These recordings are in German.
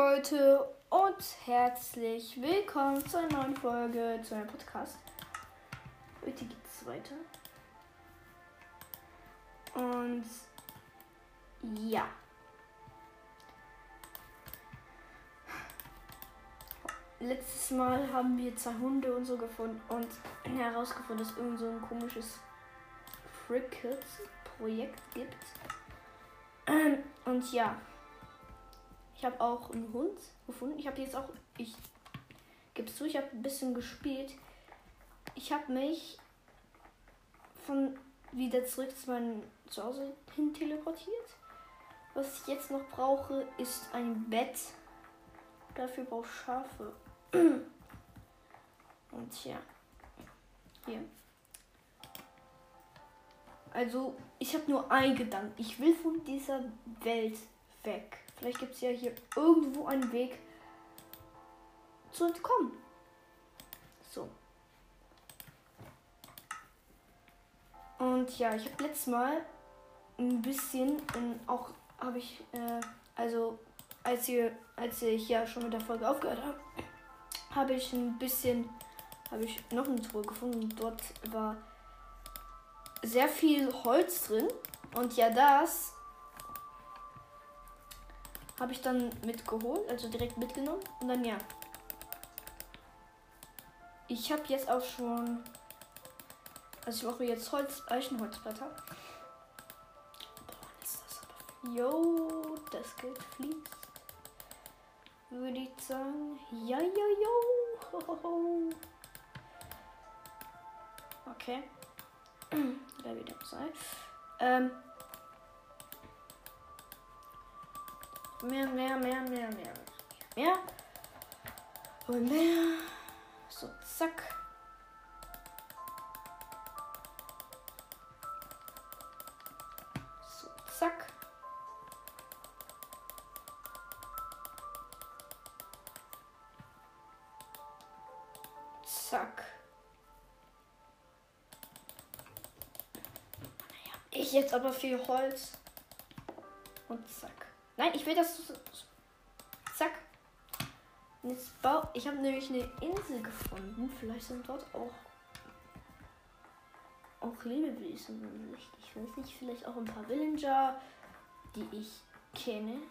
Leute und herzlich willkommen zu einer neuen Folge zu einem Podcast. Heute geht's weiter. Und ja. Letztes Mal haben wir zwei Hunde und so gefunden und herausgefunden, dass irgend so ein komisches Cricket-Projekt gibt. Und ja. Ich habe auch einen Hund gefunden. Ich habe jetzt auch, ich gebe zu, ich habe ein bisschen gespielt. Ich habe mich von wieder zurück zu meinem Zuhause hin teleportiert. Was ich jetzt noch brauche, ist ein Bett. Dafür brauche ich Schafe. Und ja. Hier. Also, ich habe nur einen Gedanken. Ich will von dieser Welt weg. Vielleicht gibt es ja hier irgendwo einen Weg zu entkommen. So. Und ja, ich habe letztes Mal ein bisschen auch habe ich äh, also als ihr als ich ja schon mit der Folge aufgehört habe, habe ich ein bisschen habe ich noch eine Truhe gefunden. Dort war sehr viel Holz drin und ja das habe ich dann mitgeholt, also direkt mitgenommen. Und dann ja. Ich habe jetzt auch schon. Also ich mache jetzt Holz, Eichenholzblätter. Ist das Geld fließt. Würde ich sagen. Ja, ja, yo. Okay. da wieder sein. Ähm. Mehr, mehr, mehr, mehr, mehr. Mehr. Und mehr. So, zack. So, zack. Zack. Ich jetzt aber viel Holz. Und zack. Nein, ich will das. Zack. Jetzt bau. Ich habe nämlich eine Insel gefunden. Vielleicht sind dort auch. Auch Lebewesen. Ich weiß nicht, vielleicht auch ein paar Villager, die ich kenne.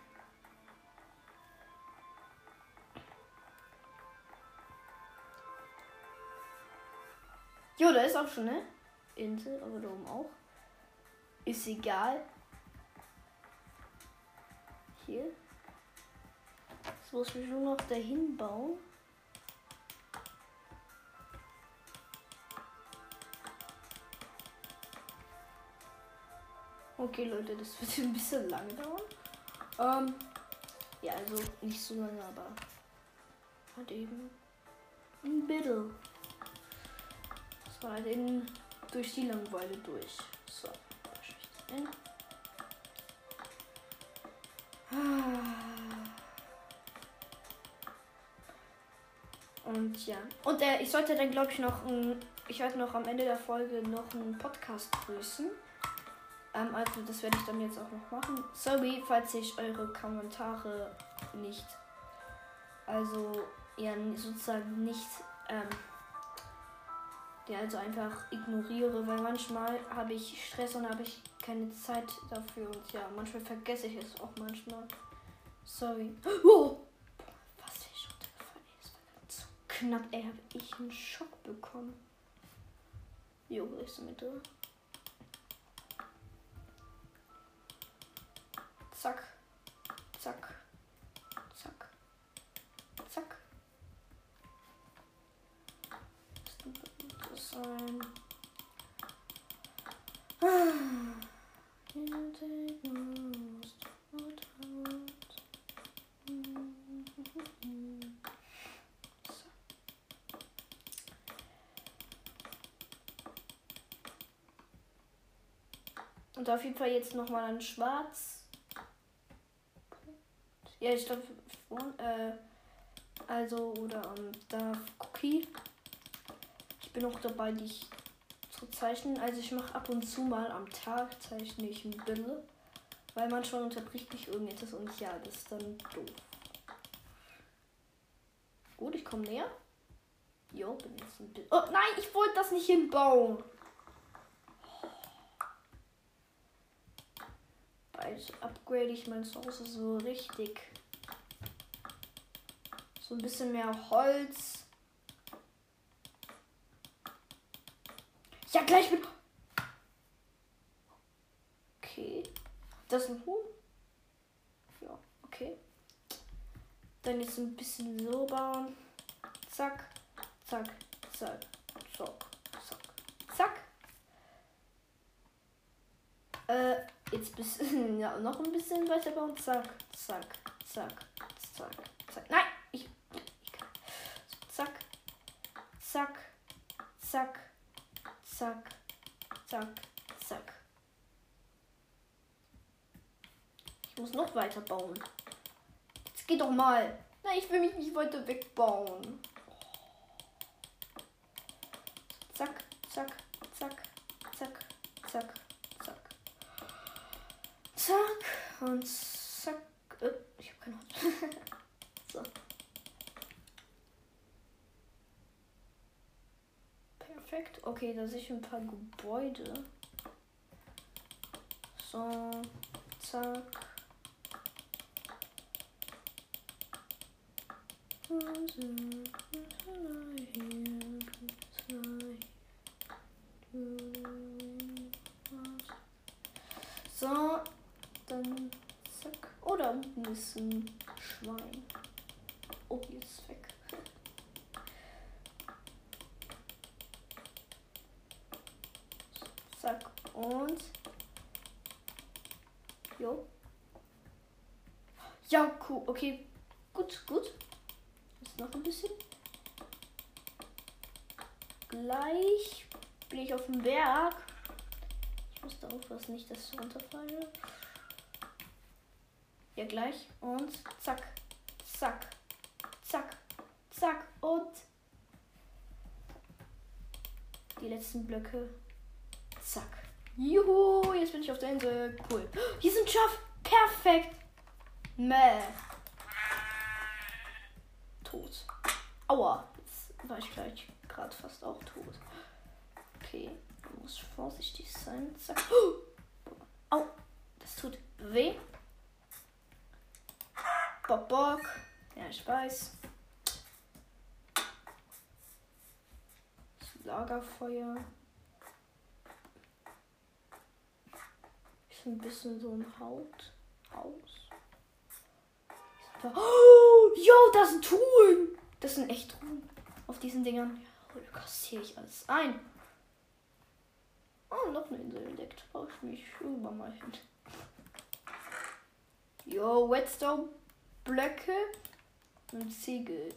Jo, da ist auch schon eine Insel, aber da oben auch. Ist egal. Hier. Jetzt muss ich nur noch dahin bauen. Okay, Leute, das wird ein bisschen lang dauern. Ähm, ja, also nicht so lange, aber halt eben ein bisschen. Das war halt eben durch die Langeweile durch. So, da ich hin. Und ja. Und äh, ich sollte dann, glaube ich, noch ein, ich werde noch am Ende der Folge noch einen Podcast grüßen. Ähm, also das werde ich dann jetzt auch noch machen. Sorry, falls ich eure Kommentare nicht, also ja sozusagen nicht, ähm, ja, also einfach ignoriere, weil manchmal habe ich Stress und habe ich keine Zeit dafür und ja, manchmal vergesse ich es auch manchmal. Sorry. Oh! Was ist runtergefallen? Das war ganz so knapp. Ey, habe ich einen Schock bekommen. Jo, ist mit drin. Zack. Zack. Sein. Und auf jeden Fall jetzt nochmal ein Schwarz. Ja, ich glaube, äh, also, oder um, da Cookie. Ich bin auch dabei, dich zu zeichnen. Also ich mache ab und zu mal am Tag zeichne ich ein Bilder. Weil manchmal unterbricht mich irgendetwas und ja, das ist dann doof. Gut, ich komme näher. Jo, bin jetzt ein bisschen. Oh nein, ich wollte das nicht hinbauen. Bald upgrade ich mein Zuhause so richtig. So ein bisschen mehr Holz. Ja, gleich mit. Okay. Das ist ein Huhn. Ja, okay. Dann jetzt ein bisschen so bauen. Zack, zack, zack, zack, zack, zack. Äh, jetzt bisschen, ja, noch ein bisschen weiter bauen. Zack, zack, zack, zack, zack. Nein, ich, ich kann. Zack, zack, zack, zack, zack, zack. Ich muss noch weiter bauen. Jetzt geht doch mal. Nein, ich will mich nicht weiter wegbauen. Zack, zack, zack, zack, zack, zack. Zack und zack. Äh, ich habe keine Ahnung. so. Perfekt. Okay, da sehe ich ein paar Gebäude. So, zack. So, dann zack. Oh, unten ist ein Schwein. Oh, hier ist weg. Zack. Und. Jo. Ja, cool. Okay. Gut, gut. Jetzt noch ein bisschen. Gleich bin ich auf dem Berg. Ich muss da aufpassen, nicht, dass ich runterfalle. Ja, gleich. Und zack. Zack. Zack. Zack. Und die letzten Blöcke. Zack. Juhu, jetzt bin ich auf der Insel. Cool. Hier sind Schaf. Perfekt. Mäh. Tot. Aua. Jetzt war ich gleich gerade fast auch tot. Okay. Man muss vorsichtig sein. Zack. Au. Das tut weh. Bock, Bock. Ja, ich weiß. Das Lagerfeuer. Ist ein bisschen so ein Haut. Haus. Oh, yo, das sind Truhen. Das sind echt Truhen. Auf diesen Dingern. Ja, da kassiere ich alles ein. Oh, noch eine Insel entdeckt. Brauche ich mich irgendwann mal hin. Yo, Whetstone Blöcke und Ziegel.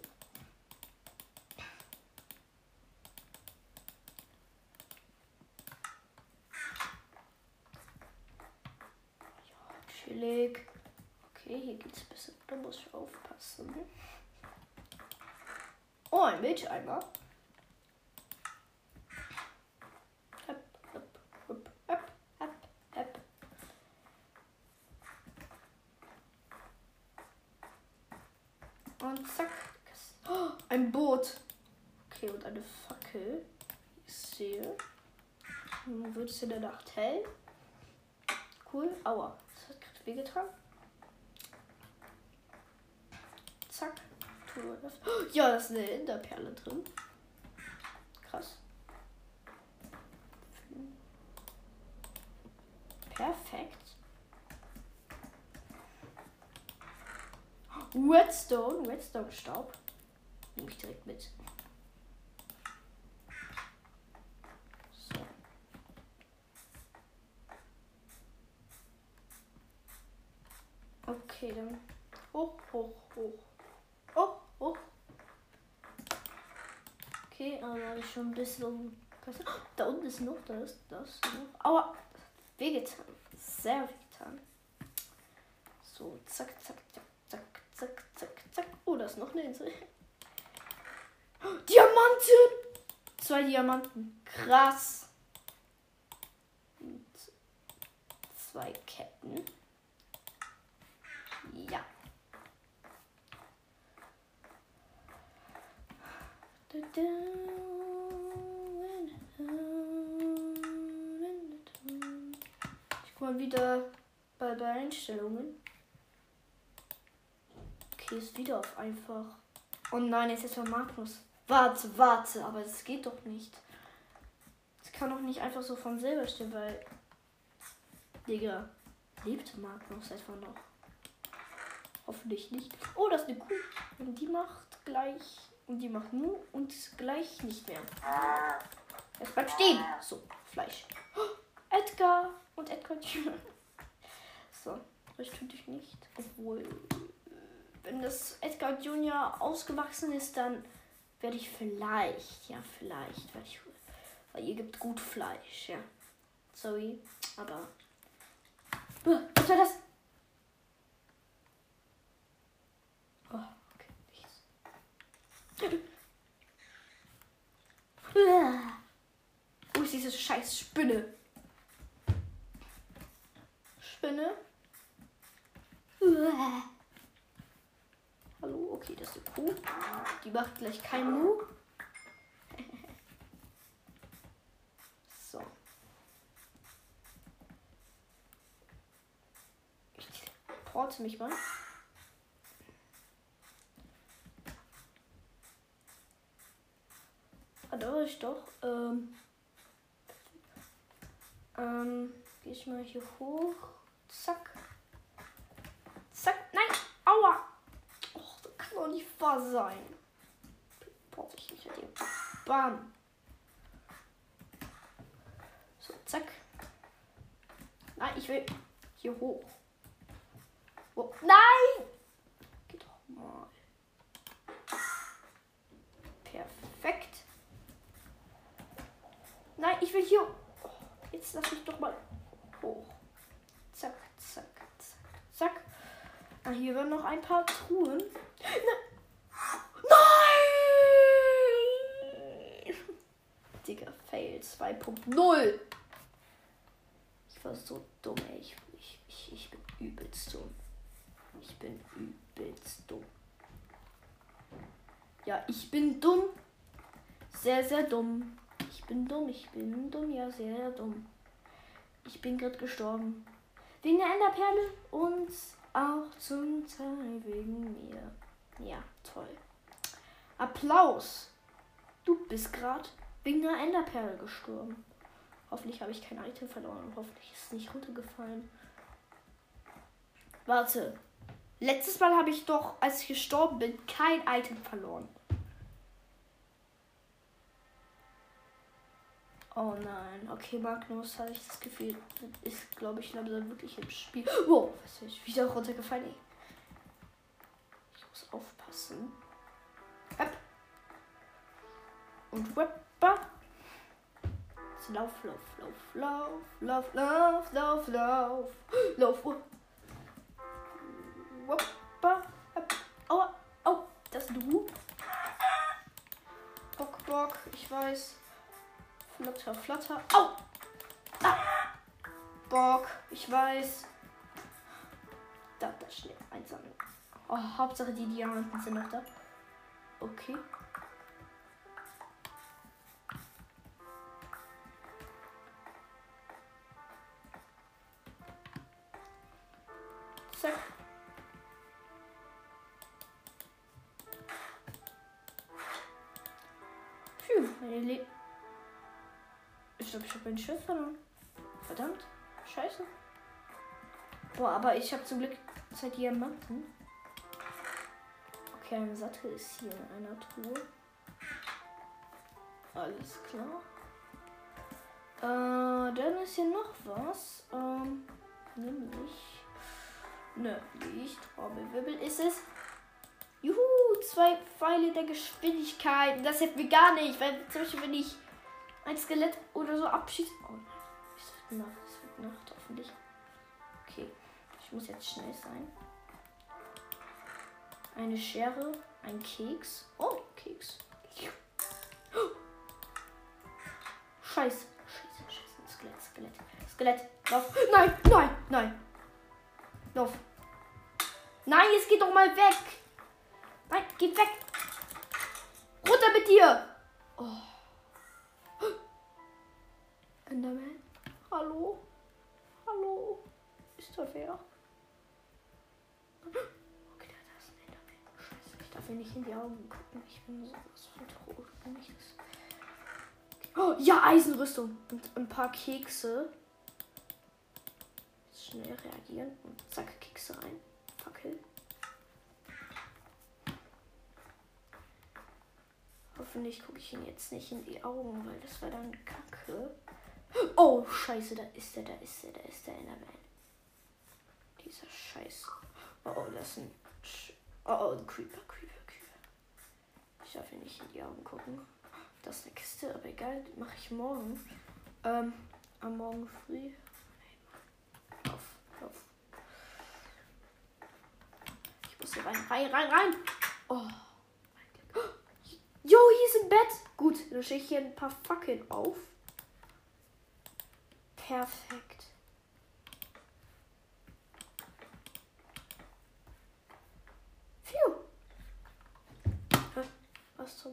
Ja, chillig. Okay, hier geht's besser. Da muss ich aufpassen. Oh, ein Milcheimer. Und zack. Oh, ein Boot. Okay, und eine Fackel. Ich sehe. Nun wird es in der Nacht hell. Cool. Aua. Das hat gerade wehgetan. Zack. Ja, da ist eine Enderperle drin. Krass. Perfekt. Redstone, Redstone-Staub. Nehme ich direkt mit. So. Okay, dann hoch, hoch. Hoch, hoch. Okay, aber da habe ich schon ein bisschen. Da unten ist noch das, das noch. Aua! Wehgetan. Sehr wehgetan. So, zack, zack, zack, zack, zack, zack, zack. Oh, da ist noch eine Insel. Diamanten! Zwei Diamanten. Krass. Und zwei Ketten. Ja. Ich guck mal wieder bei, Einstellungen. Okay, ist wieder auf einfach. Oh nein, jetzt ist er Magnus. Warte, warte, aber es geht doch nicht. Es kann doch nicht einfach so von selber stehen, weil. Digga, lebt Magnus etwa noch? Hoffentlich nicht. Oh, das ist eine Kuh. Und die macht gleich. Und die macht nur und gleich nicht mehr. Es bleibt stehen. So, Fleisch. Oh, Edgar und Edgar. So, das tue ich nicht. Obwohl, wenn das Edgar Jr. ausgewachsen ist, dann werde ich vielleicht, ja, vielleicht werde ich. Weil ihr gibt gut Fleisch, ja. Sorry, aber. Was war das? Oh, okay, nichts. Wo ist diese scheiß Spinne? Spinne? Hallo, okay, das ist eine Kuh. Die macht gleich kein Mu. so. Ich porte mich mal. Ah, da war ich doch. Ähm, ähm, gehe ich mal hier hoch. Zack. Zack. Nein. Aua. Och, das kann doch nicht wahr sein. Brauche ich nicht dir. Bam. So, zack. Nein, ich will hier hoch. Oh, nein! Geh doch mal. Perfekt. Nein, ich will hier. Oh, jetzt lass mich doch mal hoch. Zack, zack, zack, zack. Ah, hier waren noch ein paar Truhen. Nein! Digga, Fail 2.0. Ich war so dumm, ey. Ich, ich, ich, ich bin übelst dumm. Ich bin übelst dumm. Ja, ich bin dumm. Sehr, sehr dumm. Bin dumm, ich bin dumm, ja, sehr dumm. Ich bin gerade gestorben. Wegen der Enderperle und auch zum Teil wegen mir. Ja, toll. Applaus. Du bist gerade wegen der Enderperle gestorben. Hoffentlich habe ich kein Item verloren und hoffentlich ist es nicht runtergefallen. Warte. Letztes Mal habe ich doch, als ich gestorben bin, kein Item verloren. Oh nein. Okay, Magnus, hatte ich das Gefühl, ist, glaube ich, langsam wirklich im Spiel. Wow, was ist wieder runtergefallen? Ey. Ich muss aufpassen. Ab. Und Weppa. Lauf, lauf, lauf, lauf, lauf, lauf, lauf, lauf, lauf. Weppa. Aua, au, das ist du. Bock, Bock, ich weiß. Flutter, flutter. Au! Ah. Bock, ich weiß. Da, da schnell einsammeln. Oh, Hauptsache die Diamanten sind noch da. Okay. Zack. Meine Le glaube, ich habe mein Schiff verloren. Verdammt. Scheiße. Boah, aber ich habe zum Glück zwei Diamanten. Okay, ein Sattel ist hier in einer Truhe. Alles klar. Äh, dann ist hier noch was. Ähm, nämlich. Ne, Licht, Trommelwirbel ist es. Juhu, zwei Pfeile der Geschwindigkeit. Das hätten wir gar nicht, weil zum Beispiel, wenn ich ein Skelett oder so abschießt. Oh, es wird Nacht, es wird Nacht, hoffentlich. Okay, ich muss jetzt schnell sein. Eine Schere, ein Keks. Oh, Keks. Scheiße, scheiße, scheiße. Skelett, Skelett, Skelett. Lauf. Nein, nein, nein. Lauf. Nein, es geht doch mal weg. Nein, geht weg. Runter mit dir! Oh. Enderman? Hallo? Hallo? Ist da wer? Okay, da ist ein Enderman. Scheiße, ich darf mir nicht in die Augen gucken. Ich bin sowas von tot. Wenn ich das Oh, ja, Eisenrüstung. Und ein paar Kekse. Schnell reagieren. Und zack, Kekse rein. Fackel. Hoffentlich gucke ich ihn jetzt nicht in die Augen, weil das wäre dann kacke. Oh, scheiße, da ist er, da ist er, da ist der Enderman. Dieser Scheiß. Oh, oh, das ist ein... Oh, oh, ein Creeper, Creeper, Creeper. Ich darf ihn nicht in die Augen gucken. Das ist eine Kiste, aber egal, mache ich morgen. Ähm, am Morgen früh. Lauf, lauf. Ich muss hier rein, rein, rein, rein. Oh. Jo, hier ist ein Bett. Gut, dann stelle ich hier ein paar Fackeln auf. Perfekt. Phew. Was zum...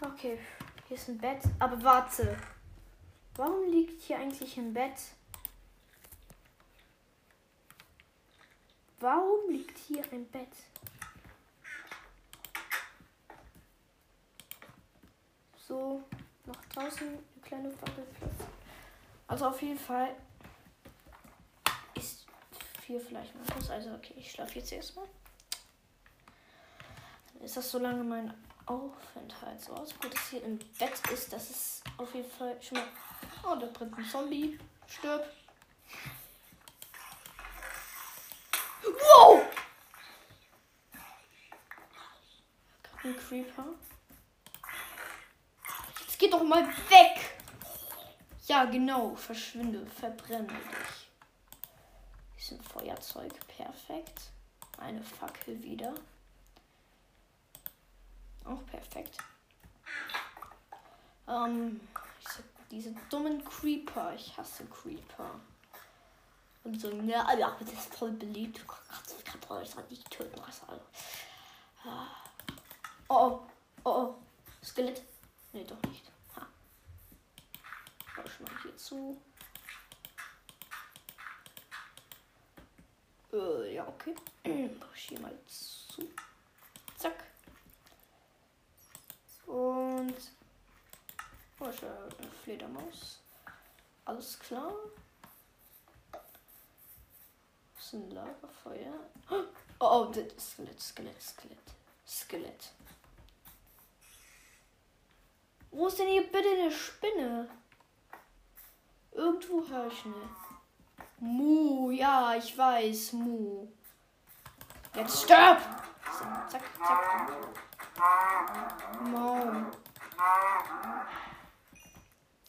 Okay, hier ist ein Bett. Aber warte. Warum liegt hier eigentlich ein Bett? Warum liegt hier ein Bett? So, nach draußen eine kleine Wackelplatz. Also auf jeden Fall ist hier vielleicht mal was. Also okay, ich schlafe jetzt erstmal. Dann ist das so lange mein Aufenthaltsort. Gut, dass hier im Bett ist, das ist auf jeden Fall schon mal. Oh, da brennt ein Zombie. Stirb. Wow! Ein Creeper. Geh doch mal weg! Ja, genau. Verschwinde. Verbrenne dich. Ist ein Feuerzeug. Perfekt. Eine Fackel wieder. Auch perfekt. Ähm, diese dummen Creeper. Ich hasse Creeper. Und so, ja, ja, das ist voll beliebt. Ich kann euch nicht töten. Also. Oh, oh, oh, oh. Skelett. Nee, doch nicht. Schon mal hier zu. Äh, ja, okay. Ich hier mal zu. Zack. Und. Oh, ist eine Fledermaus. Alles klar. Das ist ein Lagerfeuer. Oh, oh, das Skelett, Skelett, Skelett. Skelett. Wo ist denn hier bitte eine Spinne? Irgendwo höre ich eine. Mu, ja, ich weiß, Mu. Jetzt stirb! So, zack, zack. Mau.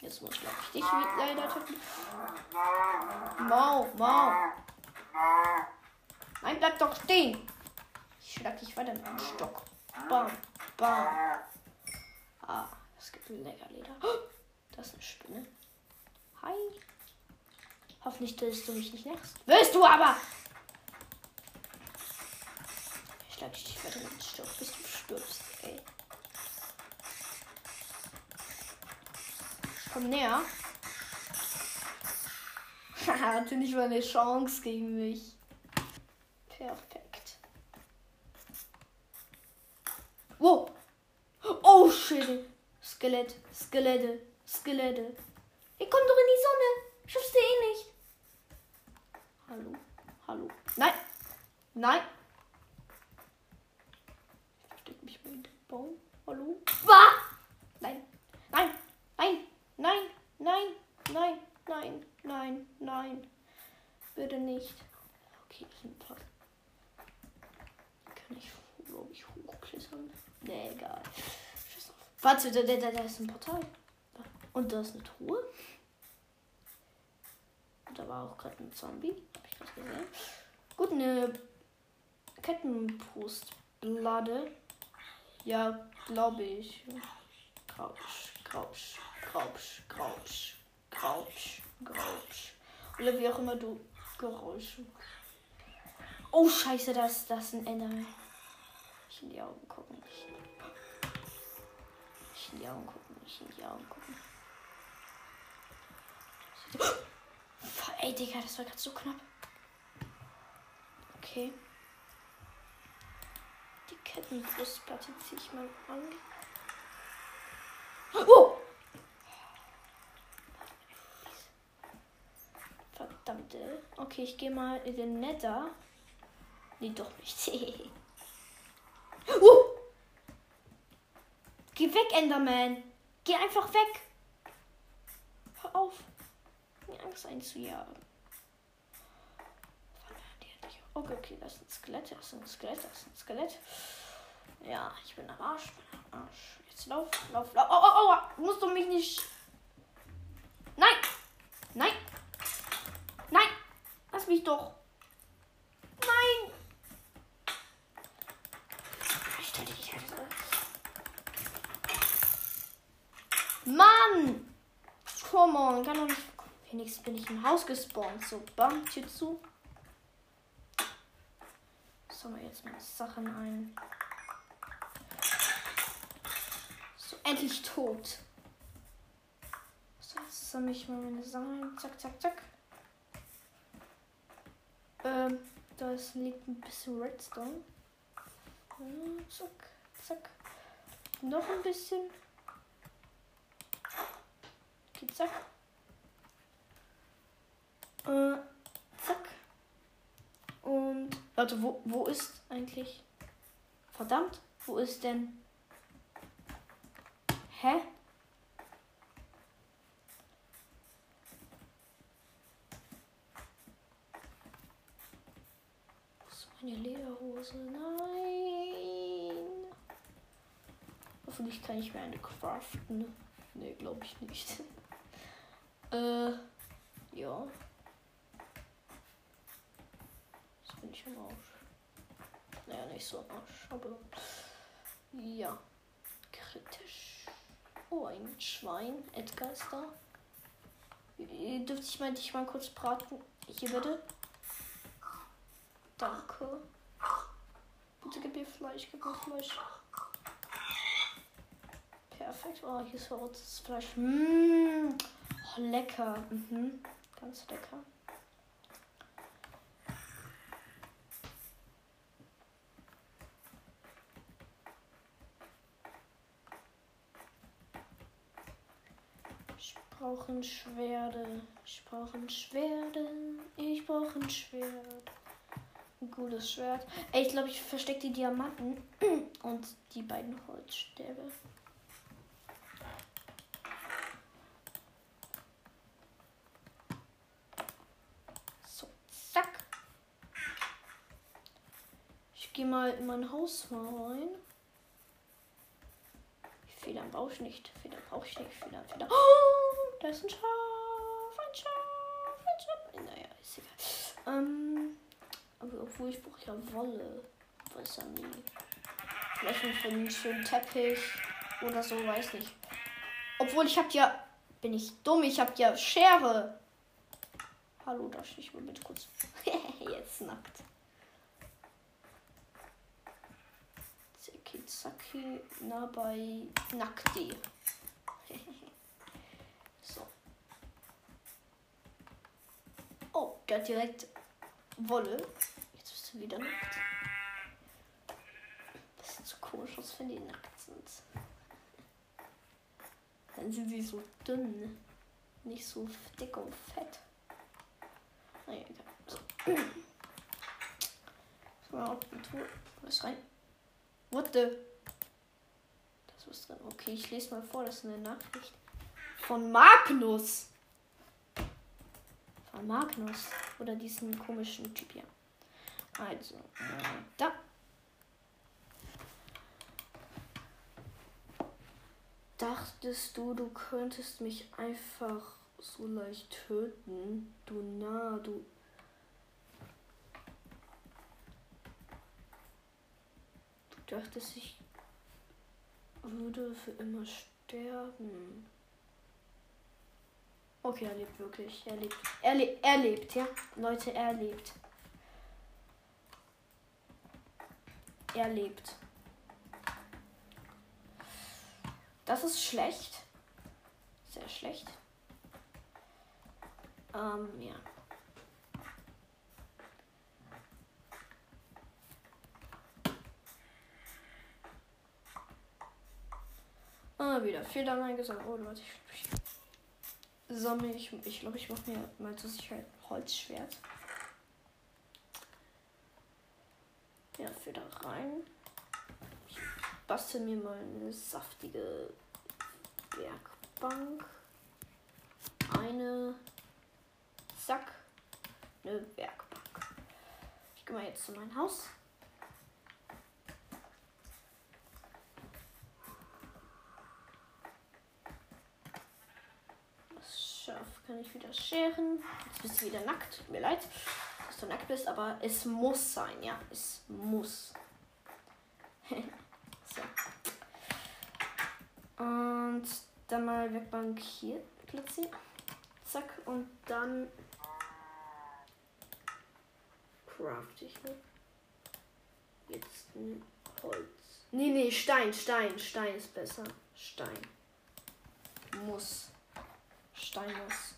Jetzt muss glaube ich dich leider töten. Mau, Mau. Nein, bleib doch stehen. Ich schlag dich weiter mit dem Stock. Bam, bam. Ah, es gibt ein lecker Leder. Das ist eine Spinne. Hi. Hoffentlich tötest du mich nicht nächst. Willst du aber! Ich schlag dich weiter mit dem Stock, bis du stirbst, ey. Komm näher. Hatte nicht mal eine Chance gegen mich. Perfekt. Wow. Oh, shit. Skelett, Skelette, Skelette. Ihr kommt doch in die Sonne. Schaffst du eh nicht. Hallo, hallo. Nein, nein. Baum. Hallo? Ah! Nein. Nein. Nein. Nein. Nein. Nein. Nein. Nein. Nein. Bitte nicht. Okay, sind ein paar. Kann ich, glaube ich, hochklettern? Nee, egal. Warte, da, da, da ist ein Portal. Und da ist eine Truhe. Da war auch gerade ein Zombie. Hab ich gerade gesehen. Gut, eine Kettenbrustblade. Ja, glaube ich. Graupsch, Graupsch, Graupsch, Graupsch, Graupsch, Graupsch. Oder wie auch immer du Geräusche. Oh, scheiße, das, das ist ein Enderman. Nicht in die Augen gucken. Nicht in die Augen gucken. Nicht in die Augen gucken. Ey, Digga, das war gerade so knapp. Okay. Die Kettenbrustplatte ziehe ich mal an. Oh! Verdammte. Okay, ich gehe mal in den Nether. Nee, doch nicht. uh! Geh weg, Enderman. Geh einfach weg. Hör auf, mir Angst einzujagen. Okay, okay, das ist ein Skelett, das ist ein Skelett, das ein Skelett. Ja, ich bin am Arsch, bin am Arsch. Jetzt lauf, lauf, lauf. Oh, oh, oh, musst du mich nicht. Nein! Nein! Nein! Lass mich doch. Nein! Ich stell dich nicht Mann! Come on, kann doch nicht. Wenigstens bin ich im Haus gespawnt. So, bam, Tür zu. Sammeln jetzt mal Sachen ein. So, endlich tot. So, jetzt sammle ich mal meine Sachen. Zack, zack, zack. Ähm, da liegt ein bisschen Redstone. Ja, zack, zack. Noch ein bisschen. Okay, zack. Äh, zack. Und, warte, wo, wo ist eigentlich? Verdammt, wo ist denn? Hä? Ist meine Lederhose? Nein. Hoffentlich kann ich mir eine craften. Nee, glaube ich nicht. äh, ja. Bin ich am Arsch. Naja, nicht so am Arsch, aber ja. Kritisch. Oh, ein Schwein. Edgar ist da. Äh, Dürfte ich mal dich mal kurz braten? Hier bitte. Danke. Bitte gib mir Fleisch, gib mir Fleisch. Perfekt. Oh, hier ist verrottes Fleisch. Mmh. Oh, lecker. Mhm. Ganz lecker. Ich brauche ein Schwerde. Ich brauche ein Schwerde. Ich brauche ein Schwert. Ein gutes Schwert. Ey, ich glaube, ich verstecke die Diamanten und die beiden Holzstäbe. So, zack. Ich gehe mal in mein Haus mal rein. Federn brauche ich nicht. Federn brauche ich nicht. Federn, Federn. Oh, da ist ein Schaf. Ein Schaf. Ein Schaf. Naja, ist egal. Ähm, obwohl ich brauche ja Wolle. Weiß ja nie. Vielleicht noch einen schönen Teppich oder so, weiß nicht. Obwohl ich habe ja. Bin ich dumm? Ich habe ja Schere. Hallo, da stehe ich mal bitte kurz. Jetzt nackt. Ziki Zaki, na bei Nackti. so. Oh, der direkt Wolle. Jetzt bist du wieder nackt. Sieht so komisch aus, wenn die nackt sind. Dann sind sie so dünn. Nicht so dick und fett. Naja, egal. So. So, auf die Tour. Was rein? What the? Das ist drin. Okay, ich lese mal vor. Das ist eine Nachricht von Magnus. Magnus. Oder diesen komischen Typ hier. Also, da. Dachtest du, du könntest mich einfach so leicht töten? Du nah, du. Du dachtest, ich würde für immer sterben. Okay, er lebt wirklich. Er lebt. Er, le er lebt, ja. Leute, er lebt. er lebt. Das ist schlecht. Sehr schlecht. Ähm, ja. Ah, wieder da reingesammelt. Oh, ich, ich sammle. Ich ich, glaube, ich mache mir mal zur Sicherheit ein Holzschwert. Ja, für da rein. Ich bastel mir mal eine saftige Werkbank. Eine Zack. Eine Werkbank. Ich gehe mal jetzt zu meinem Haus. Kann ich wieder scheren. Jetzt bist du wieder nackt. Tut mir leid, dass du nackt bist, aber es muss sein, ja. Es muss. so. Und dann mal Werkbank hier platzieren. Zack. Und dann craft ich mir jetzt ein Holz. Nee, nee, Stein, Stein, Stein ist besser. Stein. Muss. Stein muss.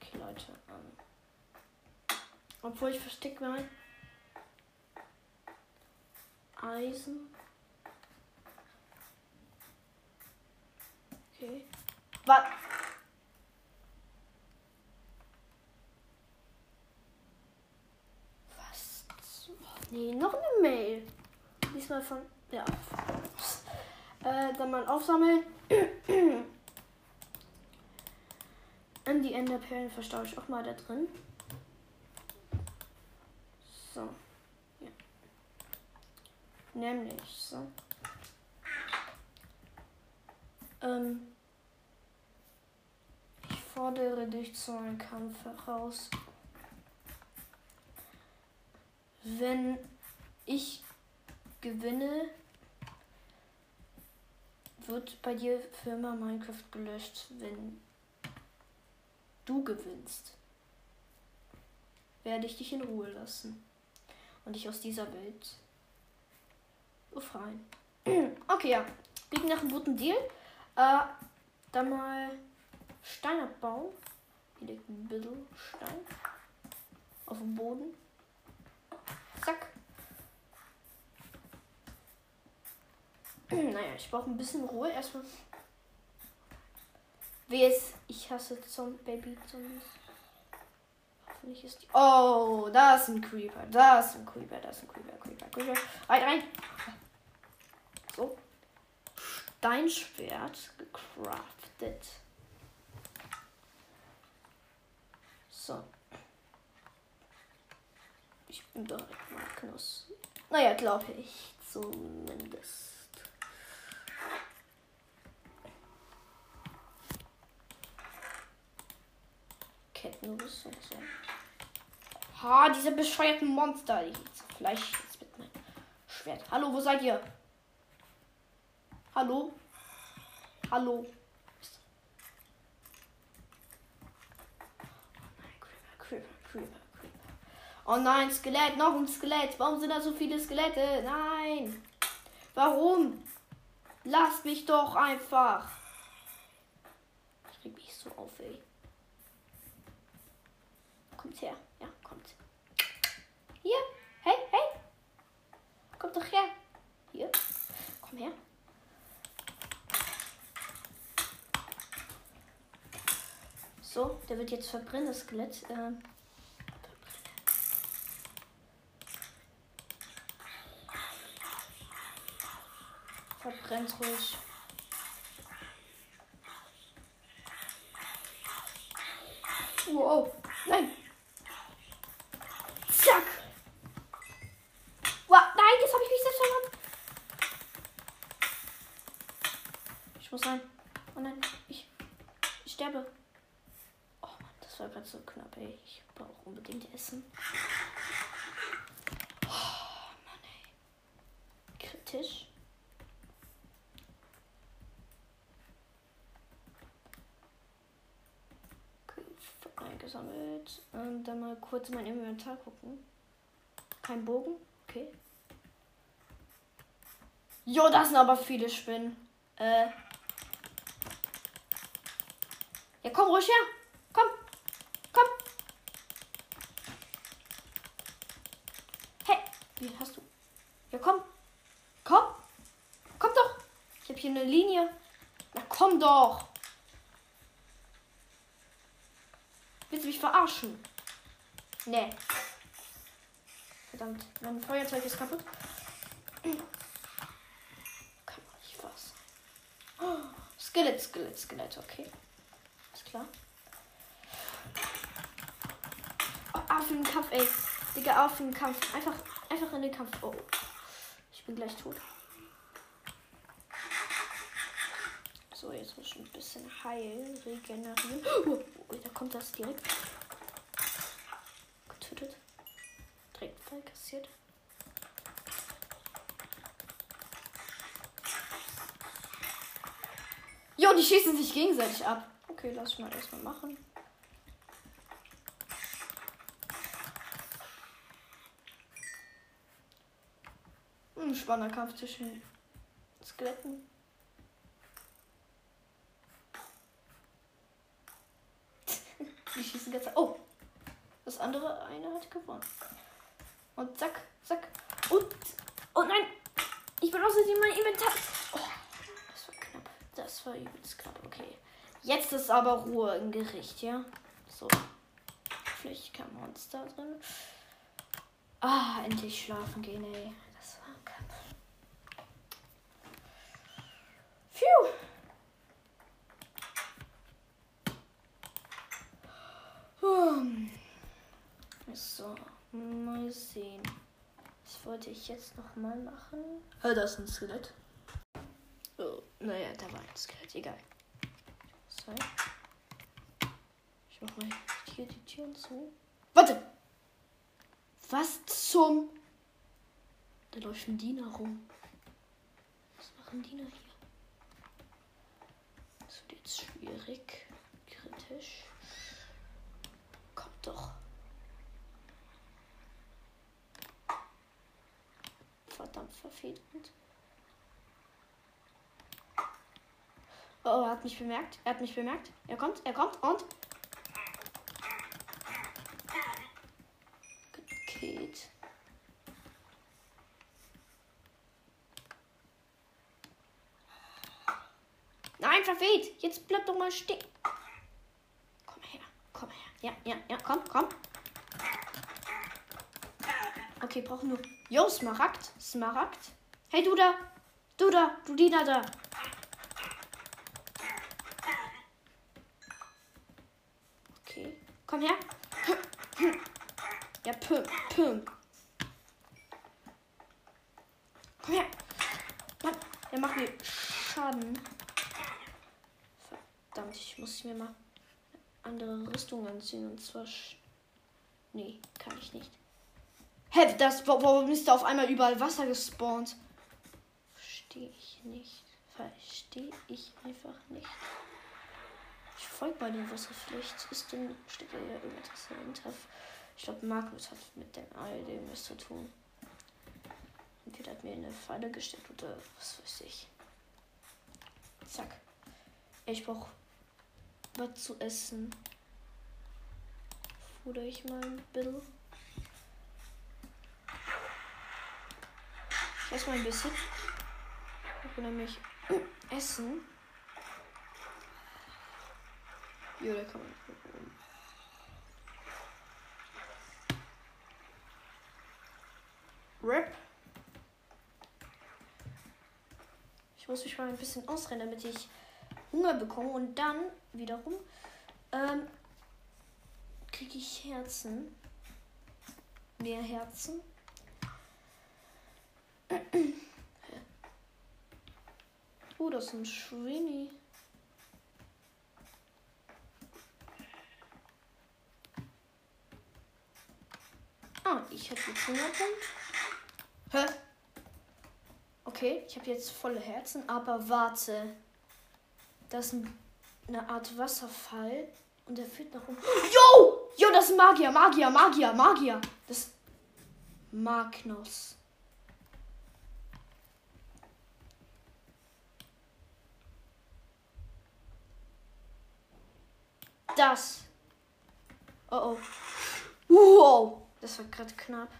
Okay, Leute. Ähm. Obwohl ich verstecke mal Eisen. Okay. Was? Was? Nee, noch eine Mail. Diesmal von. Ja. Äh, dann mal aufsammeln. Und die Enderperlen verstaue ich auch mal da drin. So. Ja. Nämlich so. Ähm, ich fordere dich zu einem Kampf heraus. Wenn ich gewinne, wird bei dir Firma Minecraft gelöscht. Wenn du gewinnst, werde ich dich in Ruhe lassen und dich aus dieser Welt befreien. okay, ja. Bieten nach einem guten Deal. Äh, dann mal Stein abbauen. Hier liegt ein bisschen Stein auf dem Boden. Zack. naja, ich brauche ein bisschen Ruhe erstmal. Wer ist. Ich hasse Zom Baby Zombies. Hoffentlich ist die. Oh, da ist ein Creeper. Da ist ein Creeper. Da ist ein Creeper. Creeper. Creeper. Rein, rein. So. Steinschwert gecraftet. So. Ich bin bereit, Magnus. Naja, glaube ich zumindest. Kettenrüstung. So. Ha, diese bescheuerten Monster. Ich Fleisch jetzt mit meinem Schwert. Hallo, wo seid ihr? Hallo? Hallo? Oh nein, Skelett, noch ein Skelett. Warum sind da so viele Skelette? Nein. Warum? Lasst mich doch einfach. Ich reg mich so auf, ey. Kommt her. Ja, kommt. Hier. Hey, hey. Kommt doch her. Hier. Komm her. So, der wird jetzt verbrennen, das Skelett. Ähm, verbrennt ruhig. Wow, nein. Muss rein. Oh nein, ich, ich sterbe. Oh Mann, das war gerade so knapp, ey. Ich brauche unbedingt Essen. Oh Mann, ey. Kritisch. eingesammelt. Und dann mal kurz mein Inventar gucken. Kein Bogen. Okay. Jo, das sind aber viele Spinnen. Äh. Ja, komm ruhig her. Komm. Komm. Hey, wie hast du? Ja, komm. Komm. Komm doch. Ich habe hier eine Linie. Na, komm doch. Willst du mich verarschen? Nee. Verdammt, mein Feuerzeug ist kaputt. Kann man nicht was. Oh, Skelett, Skelett, Skelett, okay. Klar. Oh, auf den Kampf, ey. Digga, auf den Kampf. Einfach, einfach in den Kampf. Oh. Ich bin gleich tot. So, jetzt muss ich ein bisschen heilen, regenerieren. Oh, oh, da kommt das direkt. Getötet. Direkt voll kassiert. Jo, die schießen sich gegenseitig ab. Okay, lass mal erstmal machen. Ein spannender Kampf zwischen Skeletten. die schießen ganz. Oh! Das andere eine hat gewonnen. Und zack, zack. Und. Oh nein! Ich bin außerdem mein Inventar. Oh, das war knapp. Das war übelst knapp. Okay. Jetzt ist aber Ruhe im Gericht, ja? So. Vielleicht kein Monster drin. Ah, endlich schlafen gehen, ey. Das war ein Kampf. Phew. Hm. So, mal sehen. Was wollte ich jetzt noch mal machen? Oh, da ist ein Skelett. Oh, naja, da war ein Skelett, egal. So. Ich mach mal hier die Türen zu. Warte! Was zum? Da läuft ein Diener rum. Was machen Diener hier? Das wird jetzt schwierig. Kritisch. Kommt doch. Verdammt verfehlt. Oh, er hat mich bemerkt. Er hat mich bemerkt. Er kommt, er kommt und. Geht. Nein, verfehlt. Jetzt bleib doch mal stehen. Komm her, komm her. Ja, ja, ja, komm, komm. Okay, brauchen nur. Jo, Smaragd. Smaragd. Hey, du da. Du da. Du Diener da. Okay. Komm her. Ja, püm, püm. Komm her. Mann, der macht mir Schaden. Verdammt, ich muss mir mal andere Rüstung anziehen. Und zwar. Nee, kann ich nicht. Hä, das, wa- warum ist da auf einmal überall Wasser gespawnt? Verstehe ich nicht. Verstehe ich einfach nicht. Ich folge mal dem Wasser. Vielleicht ist denn, steht da ja irgendetwas dahinter. Ich glaube, Magnus hat mit dem all dem was zu tun. Entweder hat mir eine Falle gestellt oder was weiß ich. Zack. Ich brauche was zu essen. Fuder ich mal ein bisschen. Ich esse mal ein bisschen. Ich will nämlich essen. Jo, da kann man. Rip. Ich muss mich mal ein bisschen ausrennen, damit ich Hunger bekomme und dann wiederum ähm, kriege ich Herzen. Mehr Herzen. Oh, das ist ein Schwini. Ah, ich habe jetzt 100 Punkte. Hä? Okay, ich habe jetzt volle Herzen, aber warte. Das ist eine Art Wasserfall und der führt nach oben. Jo! Jo, das ist Magier, Magier, Magier, Magier. Das Magnus. Das. Oh oh. Wow. Das war gerade knapp.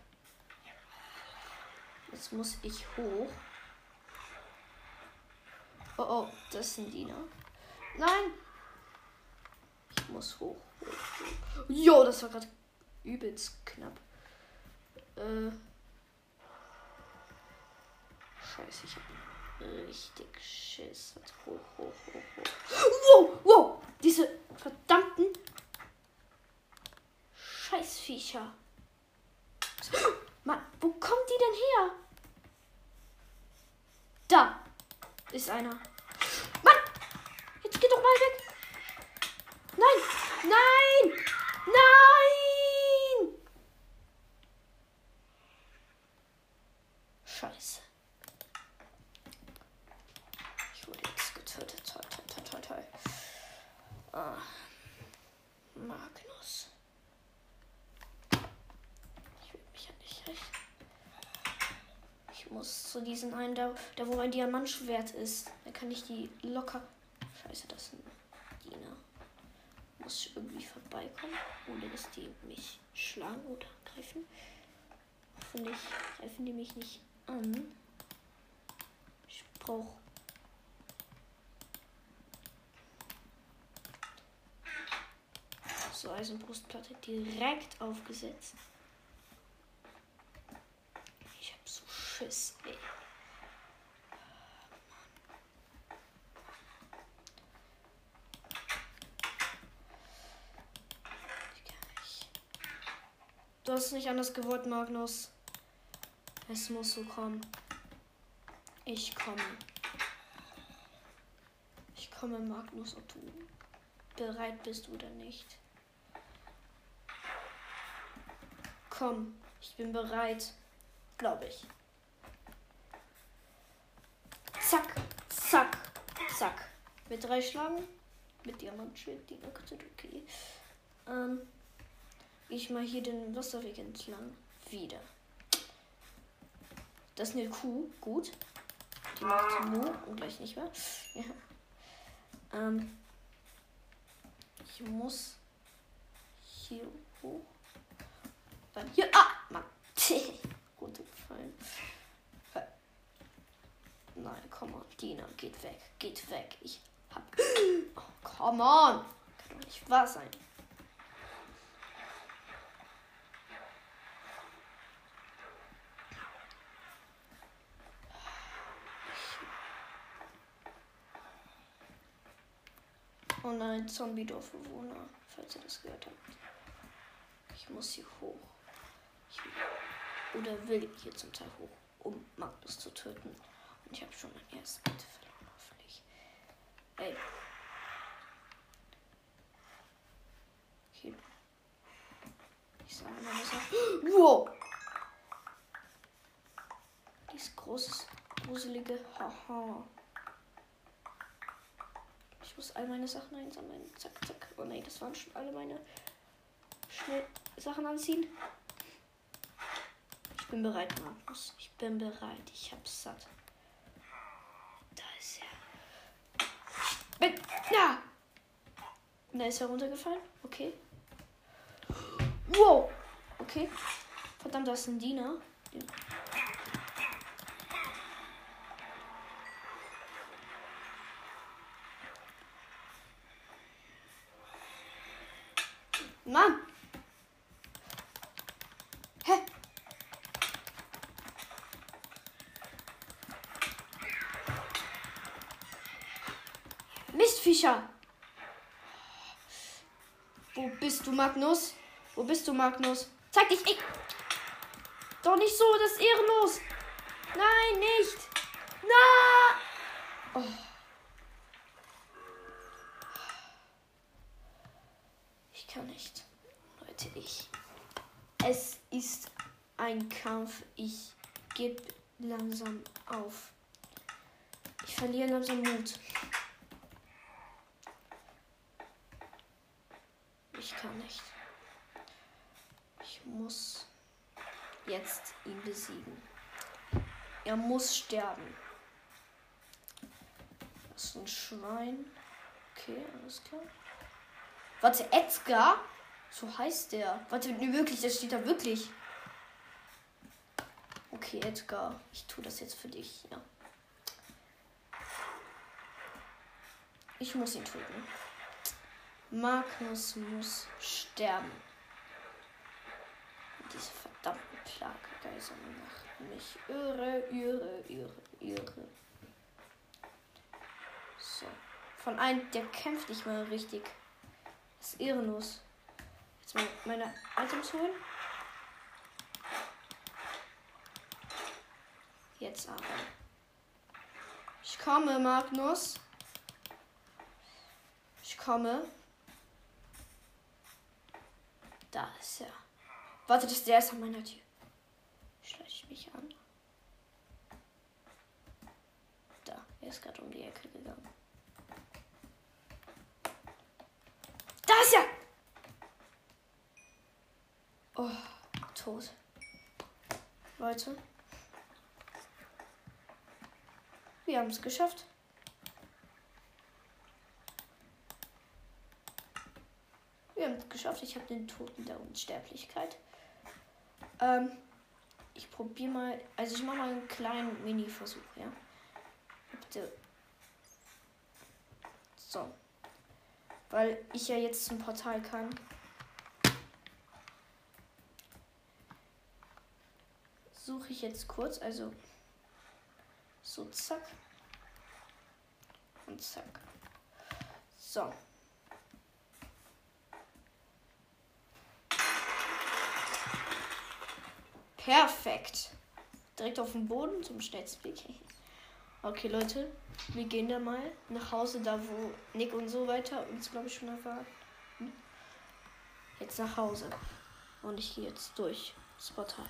Jetzt muss ich hoch. Oh oh, das ist ein Diener. Nein. Ich muss hoch. hoch, hoch. Jo, das war gerade übelst knapp. Äh. Scheiße, ich hab richtig Schiss. Hoch, hoch, hoch, hoch. Wow, wow. Diese verdammten Scheißviecher. Mann, wo kommt die denn her? Da ist einer. Mann! Jetzt geh doch mal weg. Nein! Nein! Nein! Scheiße. Ich wurde jetzt getötet. Toll, toll, toll, toll, toll. Ah. Magnus. Ich will mich ja nicht recht. Muss zu diesen einen, da, da wo mein Diamantschwert ist. Da kann ich die locker. Scheiße, das ist ein Diener. Muss irgendwie vorbeikommen, ohne dass die mich schlagen oder greifen. Hoffentlich greifen die mich nicht an. Ich brauche so Eisenbrustplatte direkt aufgesetzt. Ich hab so Schiss, ey. Du hast nicht anders gewollt, Magnus. Es muss so kommen. Ich komme. Ich komme, Magnus, ob du bereit bist oder nicht. Komm, ich bin bereit. Glaube ich. Zack, zack, zack. Mit drei Schlagen. Mit Diamantschild, die okay. Ähm, ich mal hier den Wasserweg entlang. Wieder. Das ist eine Kuh. Gut. Die macht Mu und gleich nicht mehr. Ja. Ähm, ich muss hier hoch. Dann hier. Ah! Mann. Runtergefallen. Nein, komm on. Dina, geht weg. Geht weg. Ich hab. Oh, come on. Kann doch nicht wahr sein. Oh nein, Zombie-Dorfbewohner, falls ihr das gehört habt. Ich muss hier hoch. Ich will, oder will hier zum Teil hoch, um Magnus zu töten. Ich habe schon mein erstes Bild verloren, hoffentlich. Ey. Okay. Ich sage mal das Wow! Dieses großes, gruselige Haha. Ich muss all meine Sachen einsammeln. Zack, zack. Oh nein, das waren schon alle meine schnell Sachen anziehen. Ich bin bereit, Markus. Ich bin bereit. Ich hab's satt. Da ist er. Weg! Ja! Und da ist er runtergefallen. Okay. Wow! Okay. Verdammt, da ist ein Diener. Den Mann! Hä? Mistviecher! Wo bist du, Magnus? Wo bist du, Magnus? Zeig dich! Ich. Doch nicht so, das ist ehrenlos! Nein, nicht! Na! Oh. Ich kann nicht. Leute, ich. Es ist ein Kampf. Ich gebe langsam auf. Ich verliere langsam Mut. Ich kann nicht. Ich muss jetzt ihn besiegen. Er muss sterben. Das ist ein Schwein. Okay, alles klar. Warte, Edgar? So heißt der. Warte, nee, wirklich, das steht da wirklich. Okay, Edgar. Ich tue das jetzt für dich, ja. Ich muss ihn töten. Magnus muss sterben. Diese verdammten Plagegeiser machen mich irre, irre, irre, irre. So. Von einem, der kämpft nicht mal richtig. Das ist ehrenlos. Jetzt mal meine Items holen. Jetzt aber. Ich komme, Magnus. Ich komme. Da ist er. Warte, das der ist an meiner Tür. Schleiche ich mich an. Da, er ist gerade um die Ecke gegangen. Da ist er! Oh, tot. Leute. Wir haben es geschafft. Wir haben es geschafft. Ich habe den Toten der Unsterblichkeit. Ähm, ich probiere mal. Also ich mache mal einen kleinen Mini-Versuch, ja. Bitte. So. Weil ich ja jetzt zum Portal kann. Suche ich jetzt kurz, also so zack und zack. So. Perfekt. Direkt auf den Boden zum Schnellspeak. Okay, Leute, wir gehen da mal nach Hause, da wo Nick und so weiter uns, glaube ich, schon erfahren. Jetzt nach Hause. Und ich gehe jetzt durch das Portal.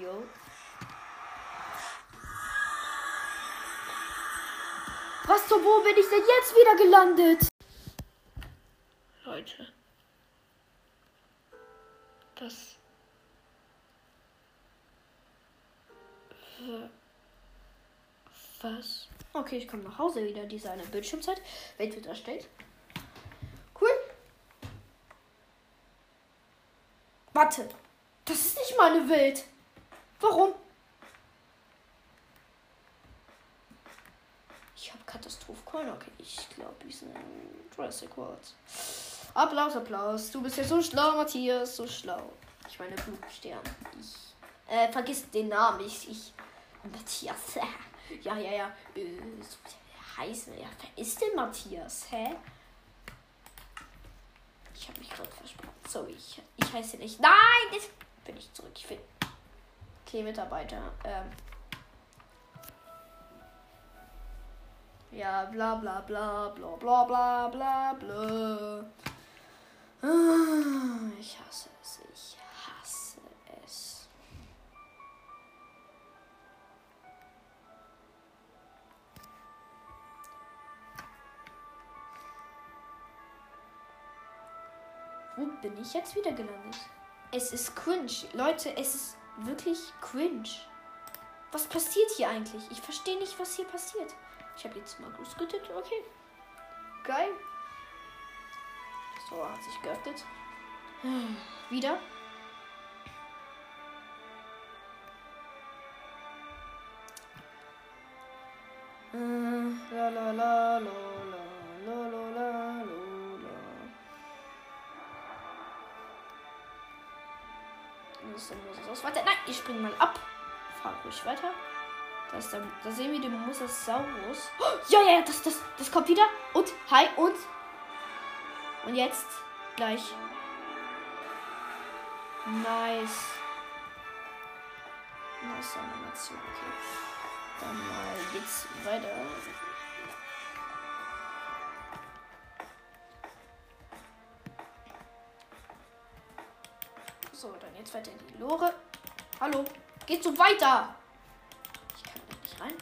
Jo. Was so, wo bin ich denn jetzt wieder gelandet? Leute. Das. Was? Okay, ich komme nach Hause wieder. Diese eine Bildschirmzeit. Welt wird erstellt. Cool. Warte. Das ist nicht meine Welt. Warum? Ich habe Katastrophencoin. Okay, ich glaube, die sind Jurassic World. Applaus, Applaus. Du bist ja so schlau, Matthias. So schlau. Ich meine, Blutstern. Ich. Äh, vergiss den Namen. Ich. ich Matthias. ja, ja, ja. Äh, so heißen. Ja, wer ist denn Matthias? Hä? Ich habe mich gerade versprochen. Sorry, ich, ich heiße nicht. Nein! Jetzt bin ich zurück. Ich bin. Okay, Mitarbeiter. Ähm. Ja, bla bla bla bla bla bla bla bla. Ah, Ich hasse es. Ich hasse es. Wo bin ich jetzt wieder gelandet? Es ist cringe. Leute, es ist wirklich cringe. Was passiert hier eigentlich? Ich verstehe nicht, was hier passiert. Ich habe jetzt mal getötet. Okay. Geil. Tor hat sich geöffnet. Wieder. Äh, La la la la la la la la. Warte, nein, ich spring mal ab. Fahr ruhig weiter. Da, ist der, da sehen wir den Mosasaurus. Oh, ja, ja, das, das, das kommt wieder. Und, hi, und. Und jetzt gleich. Nice. Nice Animation, okay. Dann mal geht's weiter. So, dann jetzt weiter in die Lore. Hallo, geht so weiter? Ich kann da nicht rein.